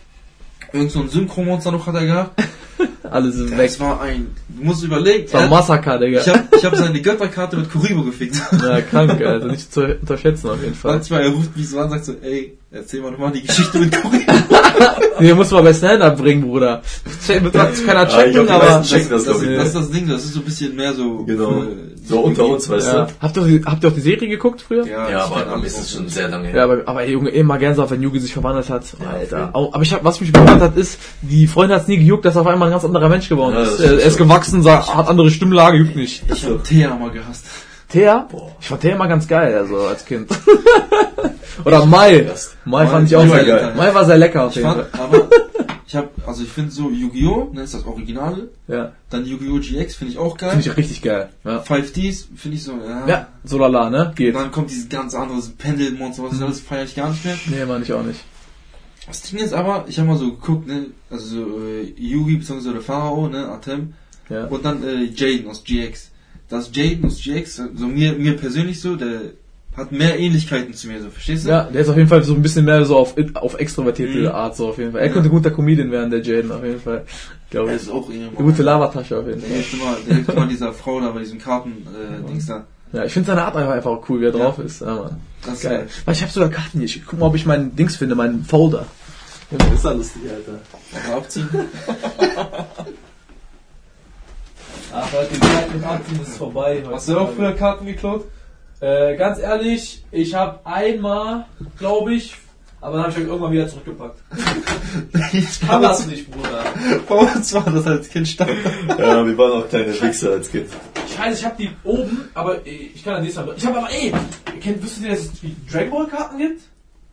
Irgend so ein Synchro-Monster noch hat er gehabt. Alle sind weg. Das war ein, du musst überlegen, Das war ein Massaker, Digga. ich hab, ich hab seine Götterkarte mit Kuribo gefickt. Ja, krank, Alter. Nicht zu unterschätzen auf jeden Fall. Manchmal, er ruft mich so an und sagt so, ey, erzähl mal nochmal die Geschichte mit Kuribo. Nee, muss man bei Stand-Up bringen, Bruder. Zwar keiner Ah, ich checken, die aber... Das, checken das, das, das, glaub ich. ist das Ding, das ist so ein bisschen mehr so... Genau. So unter uns, weißt Ja. du? Habt ihr, auch die- habt ihr auch die Serie geguckt früher? Ja, Ja, aber alles ist es schon sehr lange her. Ja, aber, aber Junge, immer gern so, wenn Yugi sich verwandelt hat. Ja, Alter. Aber ich hab, was mich bewundert hat, ist, die Freundin hat's nie gejuckt, dass er auf einmal ein ganz anderer Mensch geworden Ja, ist. das Er, ist gewachsen, sah, hat andere Stimmlage, juckt nicht. Ich hab Thea mal gehasst. Thea? Boah. Ich fand Thea immer ganz geil, also als Kind. Oder Mai. Das- Mai fand ich auch sehr geil. Mai war sehr lecker auf Ich jeden Fall. aber ich hab, also ich finde so Yu-Gi-Oh! Ne, ist das Originale. Ja. Dann Yu-Gi-Oh! GX finde ich auch geil. Finde ich richtig geil. Ja. 5Ds finde ich so, ja. Ja, so lala, ne? Und Geht. dann kommt dieses ganz andere Pendelmonster, was ich alles feiere ich gar nicht mehr. Nee, man ich auch nicht. Das Ding ist aber, ich habe mal so geguckt, ne, also so, äh, Yugi bzw. der Pharao, ne, Atem, Ja. und dann äh, Jaden aus GX. Das Jaden aus GX, so mir, mir persönlich so, der hat mehr Ähnlichkeiten zu mir, so, verstehst du? Ja, der ist auf jeden Fall so ein bisschen mehr so auf, auf extrovertierte Mhm. Art, so auf jeden Fall. Er Ja. könnte ein guter Comedian werden, der Jaden, auf jeden Fall. Glaube Der ich. ist auch irgendwie Eine gute Lavatasche auf jeden Der Fall. hilft immer, der hilft immer dieser Frau da bei diesem Karten, äh, Dings da. Ja, ich finde seine Art einfach, einfach auch cool, wie er Ja. drauf ist. Ja, Mann. Das Geil. Ist, Weil ich habe sogar Karten hier. Ich guck mal, ob ich meinen Dings finde, meinen Folder. Junge, ist ja lustig, Alter. äh, abziehen. Ach, heute die Zeit mit Abziehen ist vorbei. Hast du auch früher Karten geklaut? Äh, ganz ehrlich, ich habe einmal, glaube ich, aber dann habe ich euch irgendwann wieder zurückgepackt. Ich kann das nicht, Bruder. Bei uns war das als Kind stand. Ja, wir waren auch kleine Wichser als Kind. Scheiße, ich habe die oben, aber äh, ich kann da nächstes Mal. Ich habe aber, ey, kennt, wüsstet ihr, dass es Dragon Ball Karten gibt?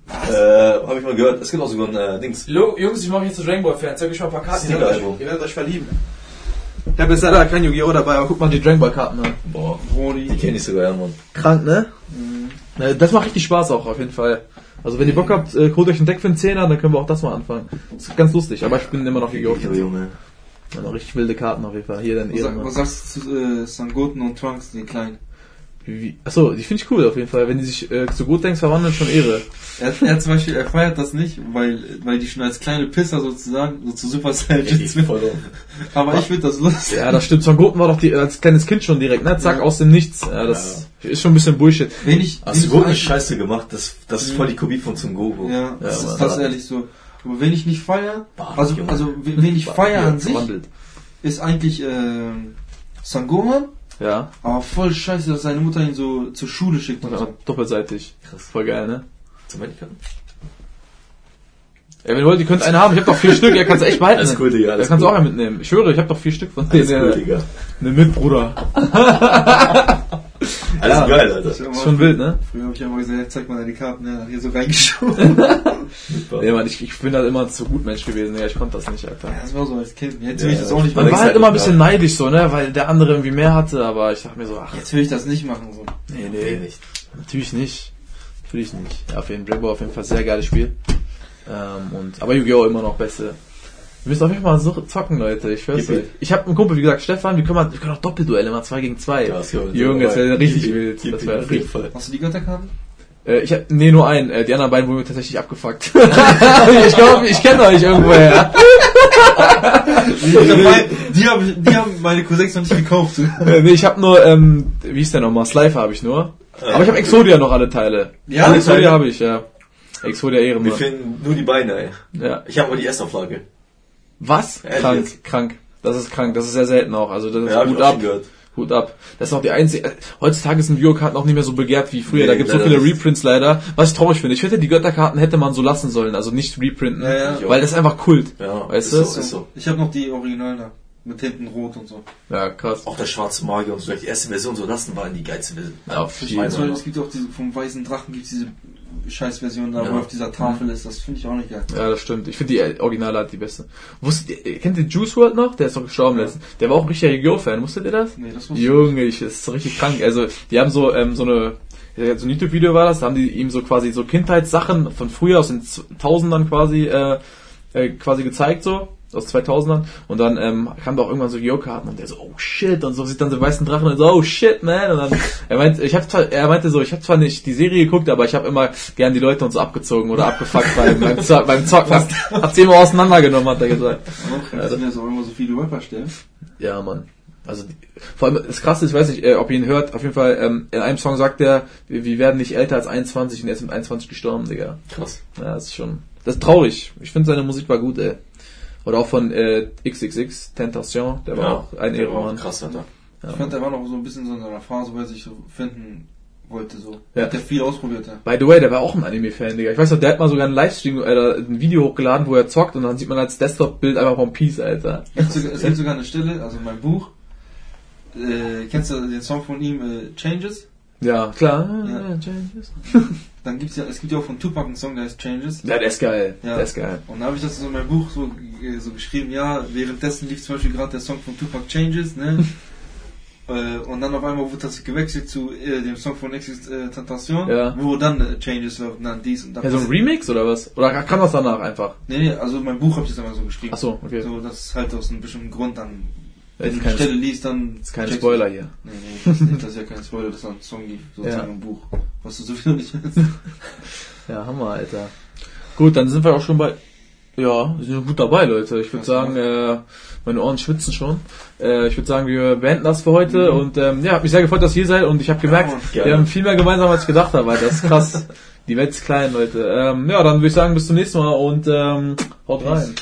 Äh, hab ich mal gehört. Es gibt auch sogar ein äh, Dings. Lo- Jungs, ich mache jetzt zu Dragon Ball Fan. Zeig euch mal ein paar Karten. Ihr werdet euch verlieben. Ich habe jetzt leider kein Yu-Gi-Oh! dabei, aber guck mal die Dragon Ball Karten an. Boah, Brody. die kenne ich sogar, ja, Mann. Krank, ne? Ja, Das macht richtig Spaß auch, auf jeden Fall. Also wenn ihr Bock habt, äh, holt euch ein Deck für einen Zehner, dann können wir auch das mal anfangen. Das ist ganz lustig, aber ich bin immer noch Yu-Gi-Oh! Junge. Ja, noch richtig wilde Karten auf jeden Fall. Hier dann Was, sag- Ehrenmann. was sagst du zu äh, Sangoten und Trunks, den kleinen? Wie- Achso, die finde ich cool auf jeden Fall. Wenn die sich äh, zu gut denkst, verwandeln, schon Ehre. Er, er zum Beispiel, er feiert das nicht, weil, weil die schon als kleine Pisser sozusagen, so zu Super Saiyajins voll Aber ich finde das lustig. Ja, das stimmt. Son Goten war doch die, als kleines Kind schon direkt, ne? Zack, Ja. aus dem Nichts. Ja, das ist schon ein bisschen Bullshit. Wen ich, Hast du wen gut ich nicht scheiße gemacht? Das, das ist voll die Kopie von Son Goku. Ja, das Ja, ist das ehrlich so. Aber wen ich nicht feier, also, also wen wen ich feier an sich, Verwandelt. ist eigentlich ähm, Sangohan, Ja. aber voll scheiße, dass seine Mutter ihn so zur Schule schickt und so. Doppelseitig. Krass. Voll geil, ne? Zum Medikanten? Ja, wenn ihr wollt, ihr könnt einen haben. Ich hab doch vier Stück, ihr kannst echt behalten. Alles cool, Digga, alles Das kannst du cool. auch ja mitnehmen. Ich schwöre, ich hab doch vier Stück von Alles denen. cool, Digga. Ne Mitbruder. Alles Ja. geil, Alter. Schon wild, ne? Früher habe ich immer gesagt, ja, zeig mal deine Karten? Hat hier so reingeschoben. Nee, Mann, ich, ich bin halt immer zu gut Mensch gewesen. Ja, ich konnte das nicht, Alter. Ja, das war so als Kind. Jetzt Ja, will ich das auch nicht Man machen. war denkst halt immer ein bisschen neidisch so, ne? Weil der andere irgendwie mehr hatte, aber ich dachte mir so, ach, Jetzt will ich das nicht machen, so. nee, Nee, nee, nicht. natürlich nicht. Natürlich nicht. Ja, auf jeden Fall, Dragon Ball auf jeden Fall sehr geiles Spiel. Ähm, und, aber Yu-Gi-Oh! immer noch beste. Wir müssen auf jeden Fall mal so zocken, Leute. Ich schwör's euch. Ich habe einen Kumpel, wie gesagt, Stefan, wir können, mal, wir können auch Doppelduelle mal zwei gegen zwei. Ja, das können wir Junge, so das wäre richtig Yippie, wild. Das Yippie, wäre richtig. Fall. Hast du die Götterkarten? Äh, ich hab, nee, nur einen. Äh, die anderen beiden wurden mir tatsächlich abgefuckt. ich glaube, ich kenne euch irgendwoher. die, haben, die haben meine Cousins noch nicht gekauft. Äh, nee, ich habe nur, ähm, wie hieß der nochmal? Slifer habe ich nur. Aber ich habe Exodia noch alle Teile. Ja, alle Exodia habe ich, ja. Exodia Ehrenmann. fehlen nur die Beine, ey. Ja. Ich habe aber die Erstauflage. Was? Ehrlich Krank, jetzt? krank. Das ist krank. Das ist sehr selten auch. Also das ist Ja, auch ab. Hut ab. Das ist auch die einzige. äh, Heutzutage sind Yu-Gi-Oh-Karten auch nicht mehr so begehrt wie früher. Nee, da gibt es so viele. Reprints leider. Was ich traurig finde. Ich finde, die Götterkarten hätte man so lassen sollen. Also nicht reprinten. Ja, ja. Weil das ist einfach Kult. Ja, Weißt ist du? so, ist so. Ich habe noch die Originalen da. Mit hinten rot und so. Ja, krass. Auch der schwarze Magier und so. Die erste Version so lassen waren die geilste Version. Ja, auf jeden Fall. es gibt auch diese, vom weißen Drachen gibt's diese Scheißversion da, Ja. wo auf dieser Tafel ist. Das finde ich auch nicht geil. Ja, das stimmt. Ich finde die Originale halt die beste. Wusstet ihr, kennt ihr Juice WRLD noch? Der ist doch gestorben Ja. letztens. Der war auch ein richtiger Yu-Gi-Oh-Fan. Wusstet ihr das? Nee, das wusste ich Junge, ich, das ist so richtig krank. Also, die haben so, ähm, so eine, so ein YouTube-Video war das, da haben die ihm so quasi so Kindheitssachen von früher aus den Tausendern quasi, äh, äh, quasi gezeigt so. Aus 2000ern und dann ähm, kam da auch irgendwann so Yu-Karten und der so oh shit und so sieht dann so weißen Drachen und so oh shit man und dann er meinte ich habe zwar er meinte so ich habe zwar nicht die Serie geguckt aber ich habe immer gern die Leute und so abgezogen oder abgefuckt beim beim, Zock, beim Zocken hat, hat sie immer auseinandergenommen hat er gesagt Auch, das sind ja so immer so viele Rapper stellen. ja, Mann. Also die, vor allem das Krasse ist, ich weiß nicht, äh, ob ihr ihn hört, auf jeden Fall, ähm, in einem Song sagt er, wir, wir werden nicht älter als 21 und er ist mit 21 gestorben, Digga. Krass. Ja, das ist schon. Das ist traurig. Ich finde seine Musik war gut, ey. Oder auch von äh, XXX, Tentation, der war auch ein Ehrenmann. Krass, Alter. Ja. Ich fand, der war noch so ein bisschen so in seiner Phase, wo er sich so finden wollte, so. Ja. Hat der viel ausprobiert, ja. By the way, der war auch ein Anime-Fan, Digga. Ich weiß noch, der hat mal sogar einen Livestream, äh, ein Video hochgeladen, wo er zockt und dann sieht man als Desktop-Bild einfach One Piece, Alter. Es gibt, sogar, eine Stelle, also in meinem Buch, äh, kennst du den Song von ihm, äh, Changes? Ja, klar. Ja. Changes. Dann gibt's ja, es gibt ja auch von Tupac einen Song, der heißt Changes. Ja, der ist geil. Ja. Der ist geil. Und da habe ich das so in meinem Buch so, so geschrieben, ja, währenddessen lief zum Beispiel gerade der Song von Tupac Changes, ne? Äh, und dann auf einmal wurde das gewechselt zu äh, dem Song von Exit äh, Tentation, Ja. wo dann äh, Changes läuft und dann dies und dann. Ja, so ein Remix oder was? Oder kann das danach einfach? nee, nee, also mein Buch habe ich das einmal so geschrieben. Ach so, okay. So, das ist halt aus einem bestimmten Grund dann. Ja, Wenn ist du die kein- Stelle liest, dann. ist kein Spoiler hier. Nee, nee, das ist, nicht, das ist ja kein Spoiler, dass da ein Song sozusagen Ja. im Buch. Was du sowieso nicht willst. Ja, Hammer, Alter. Gut, dann sind wir auch schon bei. Ja, wir sind gut dabei, Leute. Ich würde sagen, äh, meine Ohren schwitzen schon. Äh, ich würde sagen, wir beenden das für heute. Und ähm, ja, hab mich sehr gefreut, dass ihr hier seid. Und ich habe gemerkt, Mann. wir haben viel mehr gemeinsam, als ich gedacht habe. Alter. Das ist krass. Die Welt ist klein, Leute. Ähm, ja, dann würde ich sagen, bis zum nächsten Mal und ähm, haut rein.